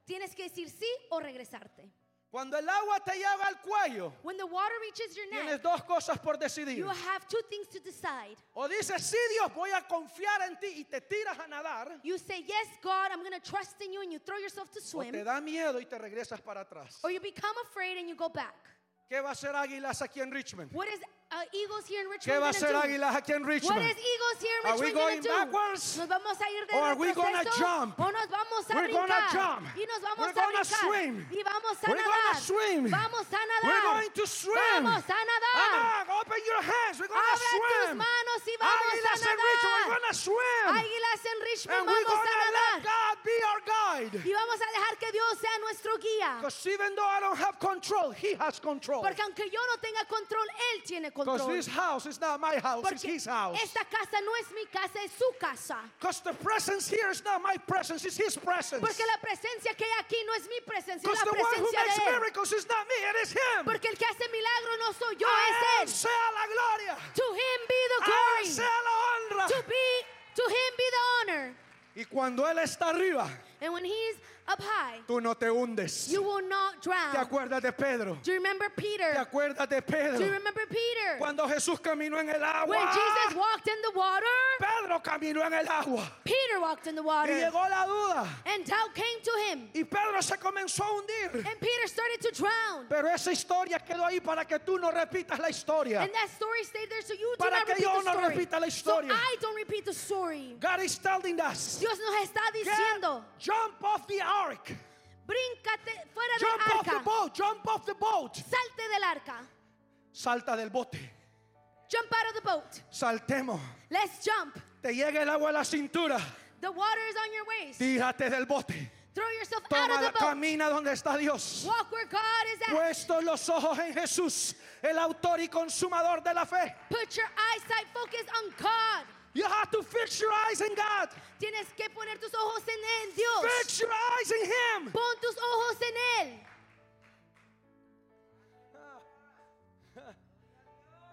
tienes que decir sí o regresarte. Cuando el agua te llega al cuello, When the water reaches your tienes neck, dos cosas por decidir. you have two things to decide. O dices, sí Dios, voy a confiar en ti y te tiras a nadar. You say, Yes, God, I'm going to trust in you, and you throw yourself to O te swim. da miedo y te regresas para atrás. Or you become afraid and you go back. ¿Qué va a hacer Águilas aquí en Richmond? What is uh, Eagles here in ¿Qué Richmond va a hacer do? Águilas aquí en What Richmond? is Eagles here in Are we Richmond going do? backwards? ¿Nos vamos a ir de Or are we gonna jump? ¿O nos vamos a We're brincar? gonna jump. Y nos vamos We're a gonna brincar. swim. Y vamos a We're nadar. gonna swim. Vamos a nadar. We're going to swim. Vamos a nadar. On, open your hands. We're going to Abre tus swim. manos y vamos Águilas a en Richmond, we're nadar. going to swim. Águilas en Richmond, And we're vamos going a let nadar. God be our guide. Y vamos a dejar que Dios sea nuestro guía. Because even though I don't have control, He has control. Porque aunque yo no tenga control, Él tiene Because control. this house is not my house, it's His house. esta casa no es mi casa, es su casa. Because the presence here is not my presence, it's His presence. Porque la presencia que hay aquí no es mi presencia, es Because la presencia de Él. miracles is not me, it is Him. Porque el que hace milagro no soy yo, A es Él. sea la gloria. To Him be the A Él glory. sea la honra. To be, to Him be the honor. Y cuando Él está arriba, And when He's up high, tú no te hundes. you will not ¿Te drown. acuerdas de Pedro? Do you remember ¿Te Peter? acuerdas de Do you Pedro? remember Peter? Cuando Jesús caminó en el agua. When Jesus walked in the water, Pedro caminó en el agua. Peter walked in the Y water. llegó la duda. And doubt came to him. Y Pedro se comenzó a hundir. And Peter started to drown. Pero esa historia quedó ahí para que tú no repitas la historia. And that story stayed there so you do Para not que repeat yo the no story. repita la So historia. I don't repeat the story. God is telling us. Dios nos está diciendo, jump off the ark. bríncate fuera Jump del off the arca. boat. Jump off the boat. Salte del arca. Salta del bote. Jump out of the boat. Saltemos. Let's jump. Te llega el agua a la cintura. The water is on your waist. Tírate del bote. Throw yourself out of Toma, the boat. camina donde está Dios. Walk where God is at. Puestos los ojos en Jesús, el autor y consumador de la fe. Put your eyesight focus on God. You have to fix your eyes in God. Tienes que poner tus ojos en Él, Dios. Fix your eyes in Him. Pon tus ojos en Él.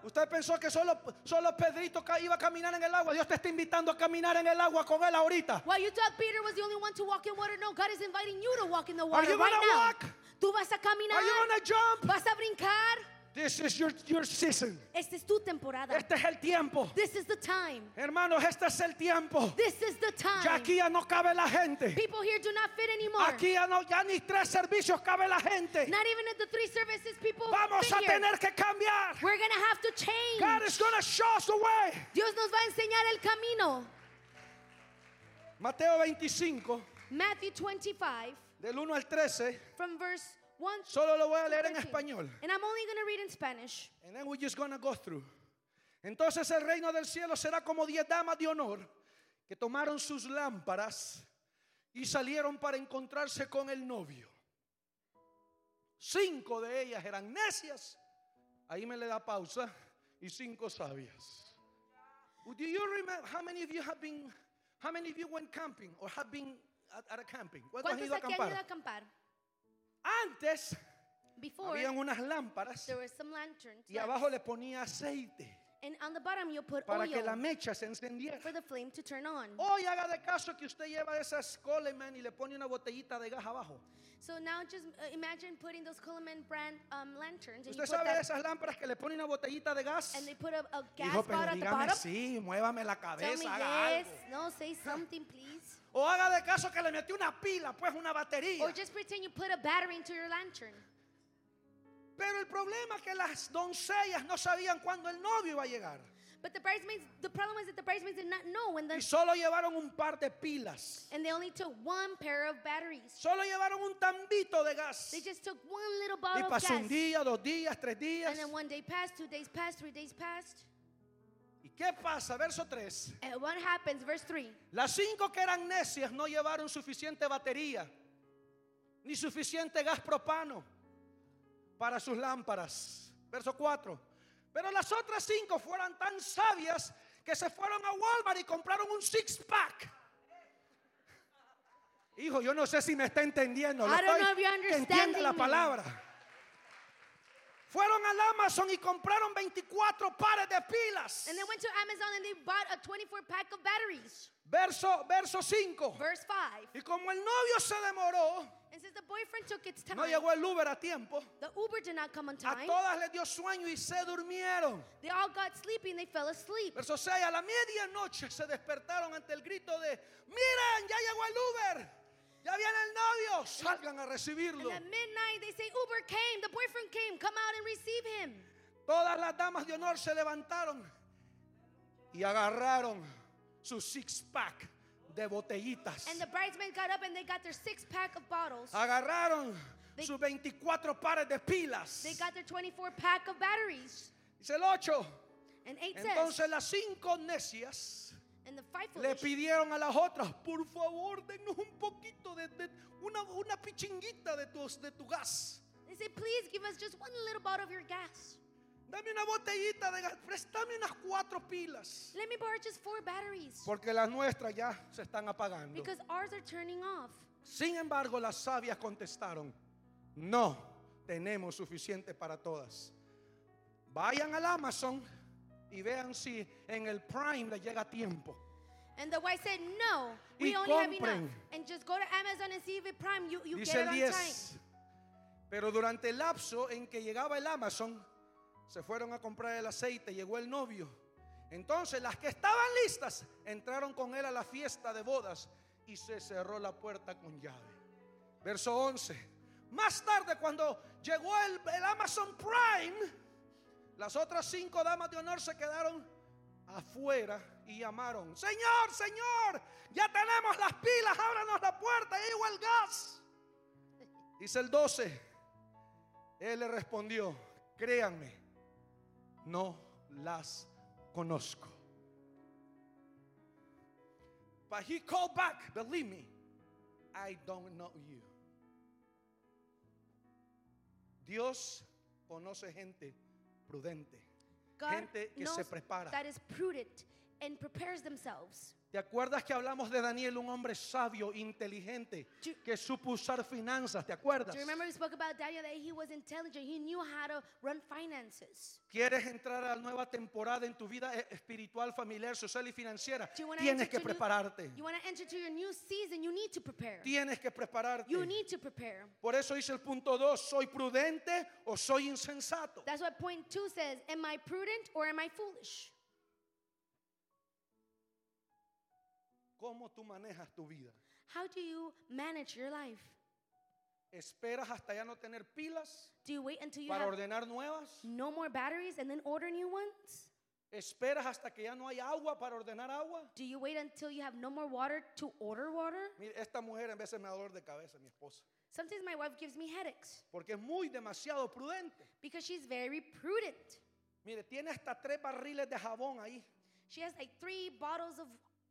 Usted pensó que solo, solo Pedrito iba a caminar en el agua. Dios te está invitando a caminar en el agua con él ahorita. While you thought Peter was the only one to walk in water, no, God is inviting you to walk in the Are water you right now. walk? Tú vas a caminar. Are you gonna jump? Vas a brincar. This is your, your season. Esta es tu temporada. Este es el tiempo. This is the time. Hermanos, este es el tiempo. This is the time. Ya aquí ya no cabe la gente. People here do not fit anymore. Aquí ya, no, ya ni tres servicios cabe la gente. Not even at the three services people Vamos a here. tener que cambiar. We're going to have to change. God is to show us the way. Dios nos va a enseñar el camino. Mateo 25, Matthew 25 del 1 al 13. from verse 1 Solo lo voy a to leer en 13. español. And I'm only going to read in Spanish. And then we're just gonna go through. Entonces el reino del cielo será como diez damas de honor que tomaron sus lámparas y salieron para encontrarse con el novio. Cinco de ellas eran necias. Ahí me le da pausa. Y cinco sabias. Do you remember how many of you have been, how many of you went camping or have been at, at a camping? ¿Cuántos han ¿Cuántos ido a aquí han ido a acampar? Antes Before, habían unas lámparas there were some lanterns. y abajo le ponía aceite. And on the bottom, you put para que la mecha se encendiera. for the flame to turn on. Hoy haga de caso que usted lleva esas Coleman y le pone una botellita de gas abajo. So now just uh, imagine putting those Coleman brand um, lanterns and, you Usted put sabe de that, esas lámparas que le pone una botellita de gas. and they put a, a gas pero pot at the dígame bottom. sí, muévame la Tell me cabeza, haga yes. algo. No, say something, please. O haga de caso que le metió una pila, pues una batería. Or just pretend you put a battery into your lantern. Pero el problema es que las doncellas no sabían cuándo el novio iba a llegar. But the bridesmaids, the problem is that the bridesmaids did not know when Y the solo llevaron un par de pilas. and they only took one pair of batteries. Solo llevaron un tambito de gas. They just took one little Y bottle of pasó gas. un día, dos días, tres días. And then one day passed, two days passed, three days passed. ¿Y qué pasa? Verso 3. And what happens? Verse 3. Las cinco que eran necias no llevaron suficiente batería ni suficiente gas propano para sus lámparas. Verso 4. Pero las otras cinco fueron tan sabias que se fueron a Walmart y compraron un six pack. Hijo, yo no sé si me está entendiendo. Don't estoy- know if you're que entiende la palabra. Fueron al Amazon y compraron 24 pares de pilas. And they went to Amazon and they bought a 24 pack of batteries. Verso, verso 5. Verse 5. Y como el novio se demoró, And since the boyfriend took its time, no llegó el Uber a tiempo, the Uber did not come on a time. todas les dio sueño y se durmieron. They all got sleepy and they fell asleep. Verso 6, a la medianoche se despertaron ante el grito de, miren, ya llegó el Uber, ya viene el novio, salgan a And recibirlo. at midnight, they say, Uber came, the boyfriend came, come out and receive him. Todas las damas de honor se levantaron y agarraron su six pack de botellitas. And the bridesmaids got up and they got their six pack of bottles. Agarraron They- sus 24 pares de pilas. They got their 24 pack of batteries. Dice el 8. And 8 says, Entonces las cinco necias and the five le foolish, pidieron a las otras, por favor, denos un poquito de, de- una, una pichinguita de tu, de tu gas. they say, please give us just one little bottle of your gas. Dame una botellita de gas, préstame unas cuatro pilas. Let me borrow just four batteries. Porque las nuestras ya se están apagando. Because ours are turning off. Sin embargo, las sabias contestaron, no tenemos suficiente para todas. Vayan al Amazon y vean si en el Prime le llega tiempo. And the wife said, no, we Y only have enough. And just go to Amazon and see if it prime, you, you Dice get it el on 10. time. Pero durante el lapso en que llegaba el Amazon, se fueron a comprar el aceite, llegó el novio. Entonces las que estaban listas entraron con él a la fiesta de bodas y se cerró la puerta con llave. Verso 11. Más tarde cuando llegó el, Amazon Prime, las otras cinco damas de honor se quedaron afuera y llamaron, Señor, Señor, ya tenemos las pilas, ábranos la puerta, llegó el gas. Dice el 12. Él le respondió, créanme, no las conozco. But he called back, believe me, I don't know you. Dios conoce gente prudente, God gente que se prepara. that is prudent and prepares themselves. ¿Te acuerdas que hablamos de Daniel, un hombre sabio, inteligente, Do- que supo usar finanzas? ¿Te acuerdas? Do you remember we spoke about Daniel that he was intelligent? He knew how to run finances. ¿Quieres entrar a la nueva temporada en tu vida eh, espiritual, familiar, social y financiera? Do you wanna Tienes enter que to new- prepararte. You want to enter to your new season, you need to prepare. Tienes que prepararte. You need to prepare. Por eso dice el punto 2, ¿soy prudente o soy insensato? That's what point two says. Am I prudent or am I foolish? ¿Cómo tú manejas tu vida? How do you manage your life? ¿Esperas hasta ya no tener pilas Do you wait until you para have ordenar nuevas? no more batteries and then order new ones? ¿Esperas hasta que ya no hay agua para ordenar agua? Do you wait until you have no more water to order water? Mire, esta mujer en veces me da dolor de cabeza, mi esposa, Sometimes my wife gives me headaches porque es muy demasiado prudente. because she's very prudent. Mire, tiene hasta tres barriles de jabón ahí. She has like three bottles of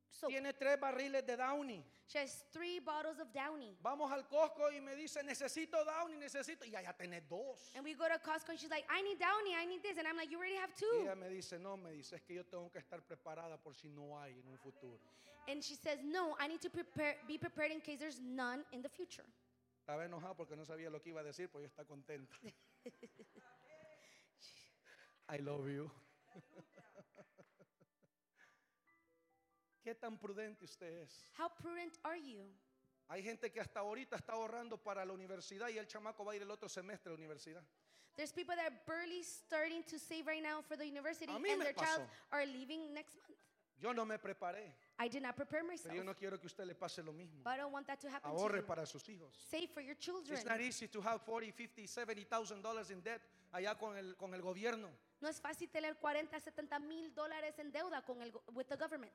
soap. Tiene tres barriles de Downy. She has three bottles of Downy. Vamos al Costco y me dice, necesito Downy, necesito. Y allá tenés dos. And we go to Costco and she's like, I need Downy, I need this. And I'm like, you already have Y two. ella me dice, no, me dice, es que yo tengo que estar preparada por si no hay en un futuro. And she says, no, I need to prepare, be prepared in case there's none in the future. Estaba enojado porque no sabía lo que iba a decir, pues yo está contenta. I love you. ¿Qué tan prudente usted es? How prudent are you? Hay gente que hasta ahorita está ahorrando para la universidad y el chamaco va a ir el otro semestre a la universidad. There's people that are barely starting to save right now for the university A mí and me their child pasó. are leaving next month. Yo no me preparé, I did not prepare pero myself. yo no quiero que usted le pase lo mismo. But I don't want that to happen to Ahorre you. para sus hijos. Save for your children. It's not easy to have 40, 50, 70,000 dollars in debt allá con el, con el gobierno. No es fácil tener 40, 70 mil dólares en deuda con el, go- with the government.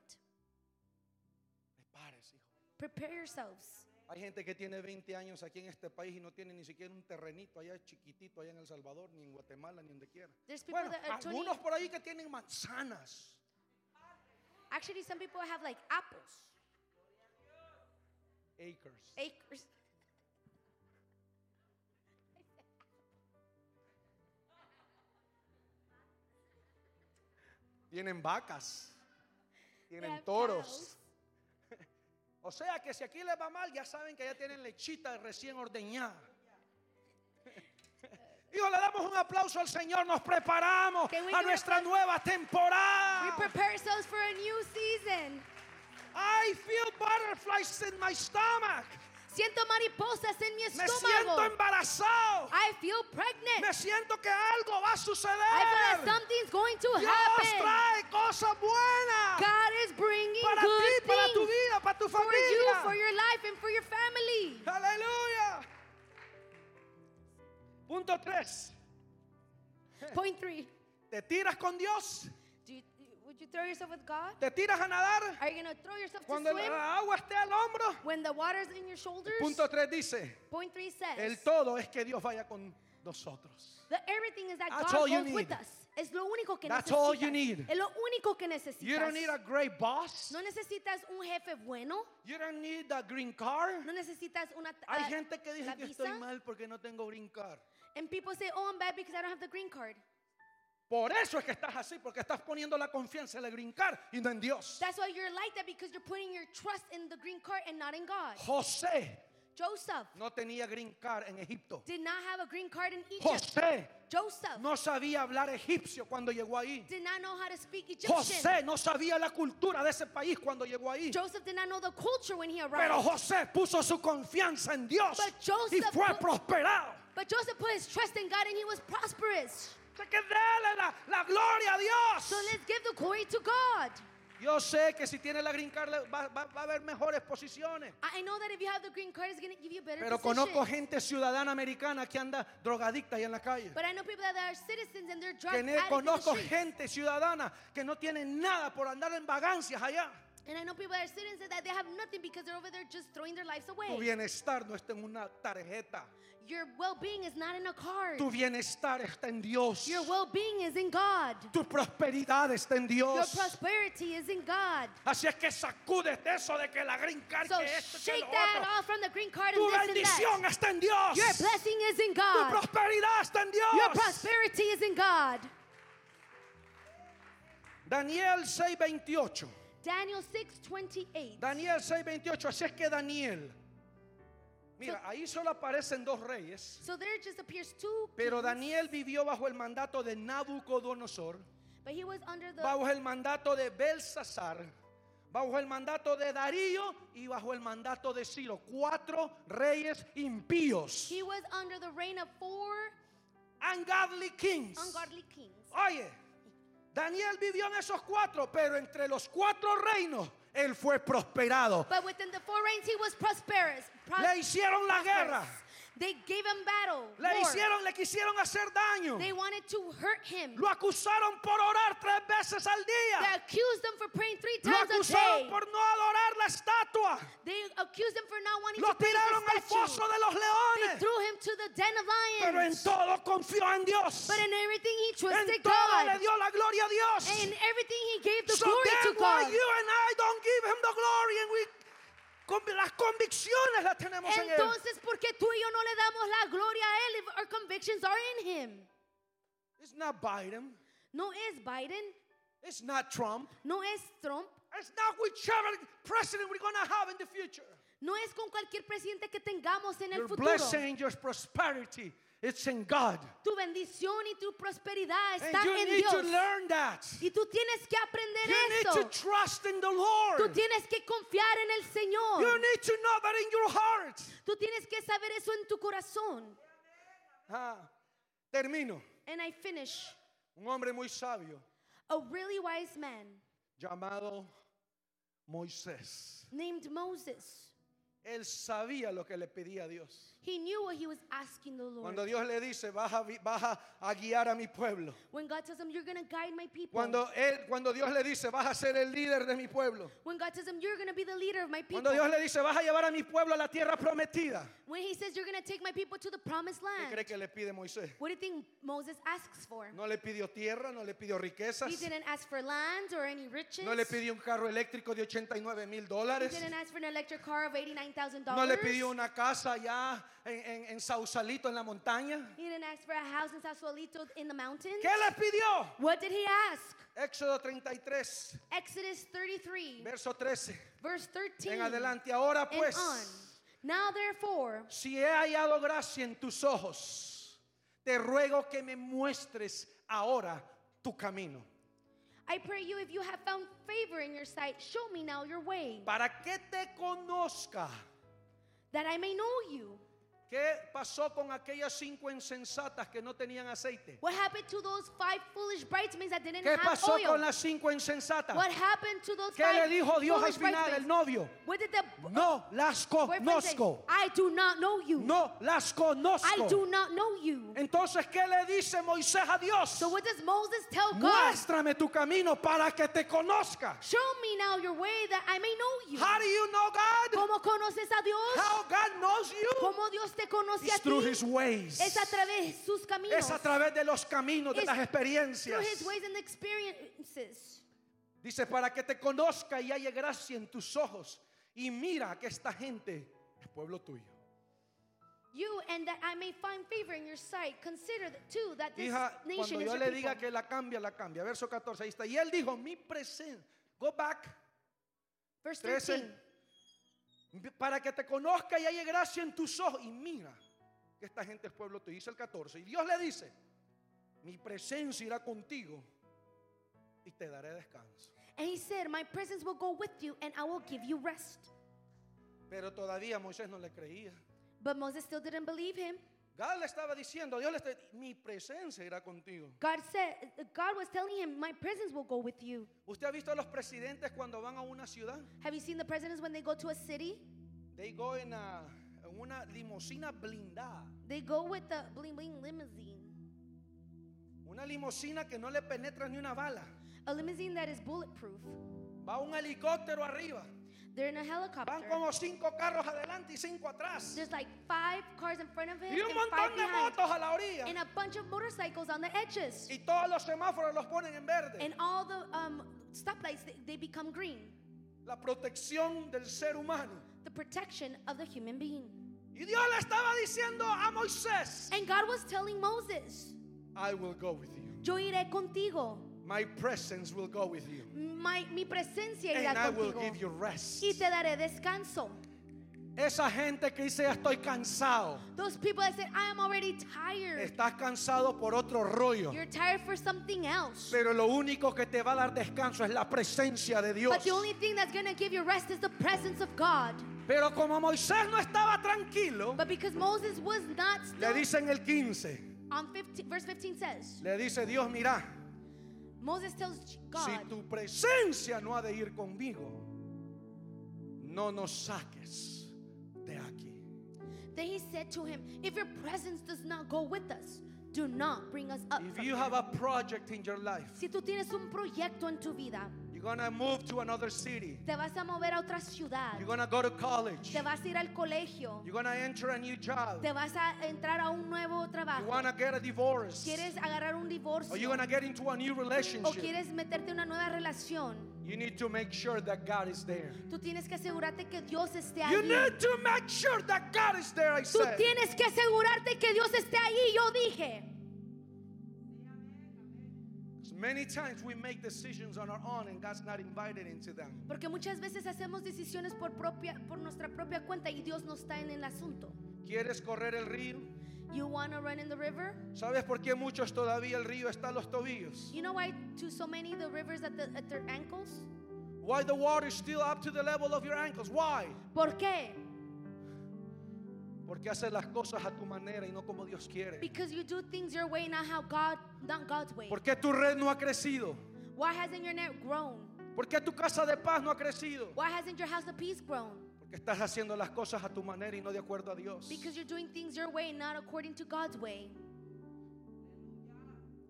Prepare yourselves. Hay gente que tiene 20 años aquí en este país y no tiene ni siquiera un terrenito allá chiquitito, allá en El Salvador, ni en Guatemala, ni donde quiera. There's people Bueno, that are 20 algunos por ahí que tienen manzanas. Actually, some people have like apples, Acres. acres. Tienen vacas. Tienen toros. cows. O sea que si aquí les va mal, ya saben que ya tienen lechita recién ordeñada. Hijo, le damos un aplauso al Señor. Nos preparamos we a a nuestra applause? nueva We temporada. prepare ourselves for a new season. I feel butterflies in my stomach. Siento mariposas en mi Me siento estómago. embarazado. I feel pregnant. Me siento que algo va a I feel suceder. that something's going to Dios happen. trae cosas buenas God is bringing para good ti, para tu things vida, para tu for you, familia. for your life, and for your family. Aleluya. Punto 3. Point three. ¿Te tiras con Dios? Do you, would you throw yourself with God? ¿Te tiras a nadar? Are you going to throw yourself to Cuando swim la agua esté al hombro. when the water's in your shoulders? Punto 3 dice, Point three says el todo es que Dios vaya con nosotros. that everything is that That's God goes with us. Es lo único que That's necesitas. all you need. Es lo único que necesitas. You don't need a great boss. no necesitas un jefe bueno. You don't need a green card. No necesitas una Hay ah, gente que la dice que visa. estoy mal porque no tengo green card. And people say, "Oh, I'm bad because I don't have the green card." Por eso es que estás así, porque estás poniendo la confianza en el green card y no en Dios. That's why you're like that because you're putting your trust in the green card and not in God. José Joseph no tenía green card en Egipto. did not have a green card in Egypt. José Joseph no sabía hablar egipcio cuando llegó ahí. did not know how to speak Egyptian. José no sabía la cultura de ese país cuando llegó ahí. Joseph did not know the culture when he arrived. Pero José puso su confianza en Dios But Joseph y fue put- prosperado. but Joseph put his trust in God and he was prosperous. Sea, que la, la gloria a Dios. So let's give the glory to God. Yo sé que si tiene la green card va, va- va a haber mejores posiciones. I I know that if you have the green card, it's going to give you a better Pero position. conozco gente ciudadana americana que anda drogadicta ahí en la calle. But I know people that are citizens and they're drug Que ne- addicts in the conozco streets. gente ciudadana que no tiene nada por andar en vagancias allá. And I know people that are say that they have nothing because they're over there just throwing their lives Tu away. bienestar no está en una tarjeta. Your well being is not in a card, Tu bienestar está en Dios. your well being is in God. Tu prosperidad está en Your Dios. prosperity is in God. Así es que sacúdete eso de que la green card, So que esto, que shake lo that otro. off from the green card Tu and this and bendición that. está en Dios. Your blessing is in Tu God. prosperidad está en Dios. Your prosperity is in God. Daniel 6:28. Daniel 6:28. Daniel 6:28. Así es que Daniel. Mira, ahí solo aparecen dos reyes. So there just appears two Pero kings, Daniel vivió bajo el mandato de Nabucodonosor, but he was under the bajo el mandato de Belsasar, bajo el mandato de Darío y bajo el mandato de Ciro. Cuatro reyes impíos. he was under the reign of four Ungodly kings. ungodly kings. Oye, Daniel vivió en esos cuatro, pero entre los cuatro reinos él fue prosperado. But within the four reigns he was prosperous. Pros- Le hicieron la guerra. They gave him battle. Le war. hicieron, le quisieron hacer daño. They wanted to hurt him. Lo acusaron por orar tres veces al They accused him for praying three Lo times a acusaron day. por no adorar la estatua. They accused him for not wanting Lo to tiraron al foso de los They threw him to the den of Pero en lions. todo confió en Dios. But in everything he En trusted todo le God. dio la gloria a Dios. In everything he gave the So glory to then why God. you and I don't give him the glory and we las convicciones las tenemos en él. Entonces, ¿por qué tú y yo no le damos la gloria a él if our convictions are in him? It's not Biden. No es Biden, It's not Trump. no es Trump, It's not whichever president we're going to have in the future. no es con cualquier presidente que tengamos en el Your futuro. blessing, your prosperity, it's in God. Tu bendición y tu prosperidad está you en need to Dios. learn that. Y tú tienes que aprender You need eso. to trust in the Tú Lord. tienes que confiar en el You Señor. need to know that in your heart. Tú tienes que saber eso en tu corazón. Ah, termino. And I finish. Un hombre muy sabio A really wise man llamado Moisés. named Moses. Él sabía lo que le pedía a Dios. He knew what he was asking the Lord. Cuando Dios le dice, vas a, vas a- guiar a mi pueblo. When God tells him, You're going to guide my people. Cuando, él, cuando Dios le dice, vas a ser el líder de mi pueblo. when God tells him, You're going to be the leader of my people. Cuando Dios le dice, vas a llevar a mi pueblo a la tierra prometida. when he says, You're going to take my people to the promised ¿Qué land. cree que le pide Moisés? What do you think Moses asks for? No le pidió tierra, no le pidió riquezas, He didn't ask for land or any riches. no le pidió un carro eléctrico de 89 mil he dólares, didn't ask for an electric car of $89,000. no le pidió una casa allá en, en, en Sausalito, en la montaña. He didn't ask for a house in Sasualito in the mountains. ¿Qué le pidió? What did he ask? Éxodo 33, Exodus 33, verso 13. verse 13. En adelante, ahora pues. Now therefore, si he hallado gracia en tus ojos, te ruego que me muestres ahora tu camino. I pray you, if you have found favor in your sight, show me now your way, Para que te conozca. that I may know you. ¿Qué pasó con aquellas cinco insensatas que no tenían aceite? What happened to those five foolish bridesmaids that didn't ¿Qué have pasó oil? con las cinco insensatas? What happened to those ¿Qué five le dijo Dios al foolish final bridesmaids? el novio? What did the No las boyfriend say? conozco. I do not know you. No las I conozco. do not know you. Entonces, ¿qué le dice Moisés a Dios? So what does Moses tell God? Muéstrame tu camino para que te conozca. Show me now your way that I may know you. How do you know God? ¿Cómo conoces a Dios? How God knows you? ¿Cómo Dios te conoce It's a through ti? His ways. Es a través de sus caminos. Es a través de los caminos, de It's las experiencias. his ways and experiences. Dice, para que te conozca y haya gracia en tus ojos. Y mira que esta gente es pueblo tuyo. You and that I may find favor in your sight. Consider that too that this Hija, nation cuando is yo your le people. diga que la cambia, la cambia. Verso 14, ahí está. Y él dijo, mi presencia, go back, Verse 13. 13. Para que te conozca y haya gracia en tus ojos. Y mira que esta gente es pueblo tuyo. Dice el 14. Y Dios le dice, mi presencia irá contigo y te daré descanso. And he said, My presence will go with you and I will give you rest. Pero todavía Moisés no le creía. But Moses still didn't believe him. God le estaba diciendo, Dios le está mi presencia irá contigo. God said, God was telling him, My presence will go with you. ¿Usted ha visto a los presidentes cuando van a una ciudad? Have you seen the presidents when they go to a city? They go en, a- en una limusina blindada. They go with the bling bling limousine. Una limusina que no le penetra ni una bala. A limousine that is bulletproof. Va un helicóptero arriba. They're in a Van helicopter. como cinco carros adelante y cinco atrás. There's like five cars in front of it Y un and five montón de behind. motos a la orilla. And a bunch of motorcycles on the edges. Y todos los semáforos los ponen en verde. And all the um, stoplights, they, they become green. La protección del ser humano. The protection of the human being. Y Dios le estaba diciendo a Moisés, And God was telling Moses, I will go with you. yo iré contigo. My presence will go with you. My- mi presencia irá And I will contigo. give you rest. Y te daré descanso. Esa gente que dice, ya estoy cansado. Those people that said, I am already tired. Estás cansado por otro rollo. You're tired for something else. Pero lo único que te va a dar descanso es la presencia de Dios. But the only thing that's going to give you rest is the presence of God. Pero como Moisés no estaba tranquilo, But because Moses was not le still, dice en el 15, on 15, verse 15 says, le dice Dios, mira, Moses tells si God, tu presencia no ha de ir conmigo, no nos saques de aquí. then he said to him, If your presence does not go with us, do not bring us up. If you here." have a project in your life, Si tú tienes un proyecto en tu vida, you're gonna move to another city, te vas a mover a otra ciudad, you're gonna go to college, te vas a ir al colegio, you're gonna enter a new job, te vas a entrar a un nuevo you trabajo, wanna get a divorce, quieres agarrar un divorcio or you're gonna get into a new o relationship. quieres meterte en una nueva relación, You need to make sure that God is there. tú tienes que asegurarte que Dios esté You ahí. need to make sure that God is there, I Tú said. tienes que asegurarte que Dios esté ahí, yo dije. Many times we make decisions on our own and God's not invited into them. Porque muchas veces hacemos decisiones por, propia, por nuestra propia cuenta y Dios no está en el asunto. ¿Quieres correr el río? You want to run in the river? ¿Sabes por qué muchos todavía el río está a los tobillos? You know why to so many the rivers at, the, at their ankles? Why the water is still up to the level of your ankles? Why? ¿Por qué? Porque haces las cosas a tu manera y no como Dios quiere. Because you do things your way, not how God, not God's way. ¿Por qué tu red no ha crecido? Why hasn't your net grown? ¿Por qué tu casa de paz no ha crecido? Why hasn't your house of peace grown? Porque estás haciendo las cosas a tu manera y no de acuerdo a Dios. Because you're doing things your way, not according to God's way.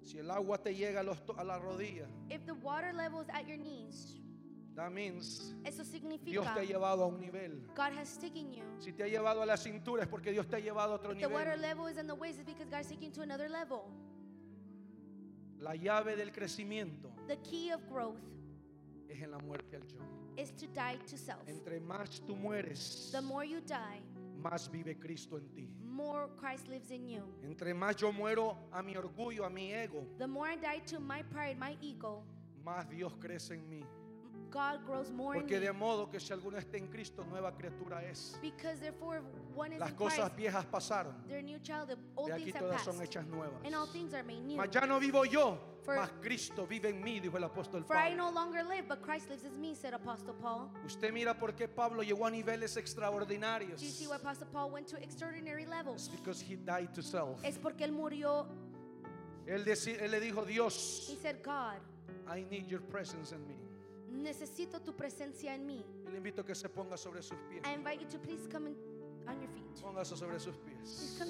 Si el agua te llega a, los a la rodilla, If the water level is at your knees, that means eso Dios significa te ha llevado a un nivel. God has taken you. Si te ha llevado a la cintura es porque Dios te ha llevado a otro If the water nivel. level is in the waist, it's because God's taking you to another level. La llave del crecimiento The key of growth es en la muerte al yo. is to die to self. Entre más tú mueres, The more you die, más vive Cristo en ti. more Christ lives in you. Entre más yo muero a mi orgullo, a mi ego, The more I die to my pride, my ego, más Dios crece en mí. God grows more Porque de modo que si alguno está en Cristo, nueva criatura es. Because therefore, if one is Las in cosas Christ, viejas pasaron. they're a new child. The old De aquí things have todas passed, son hechas nuevas. and all things are made new. Mas ya no vivo yo, For- mas Cristo vive en mí, dijo el apóstol For I Pablo. no longer live, but Christ lives in me, said Apostle Paul. Usted mira por qué Pablo llegó a niveles extraordinarios. Do you see why Apostle Paul went to extraordinary It's levels? because he died to self. Es porque él murió. Él, deci- él le dijo, Dios, He said, God, I need your presence in me. Necesito tu presencia en mí. Y le invito a que se ponga sobre sus pies. I invite you to please come in, on your feet. Póngase sobre sus pies.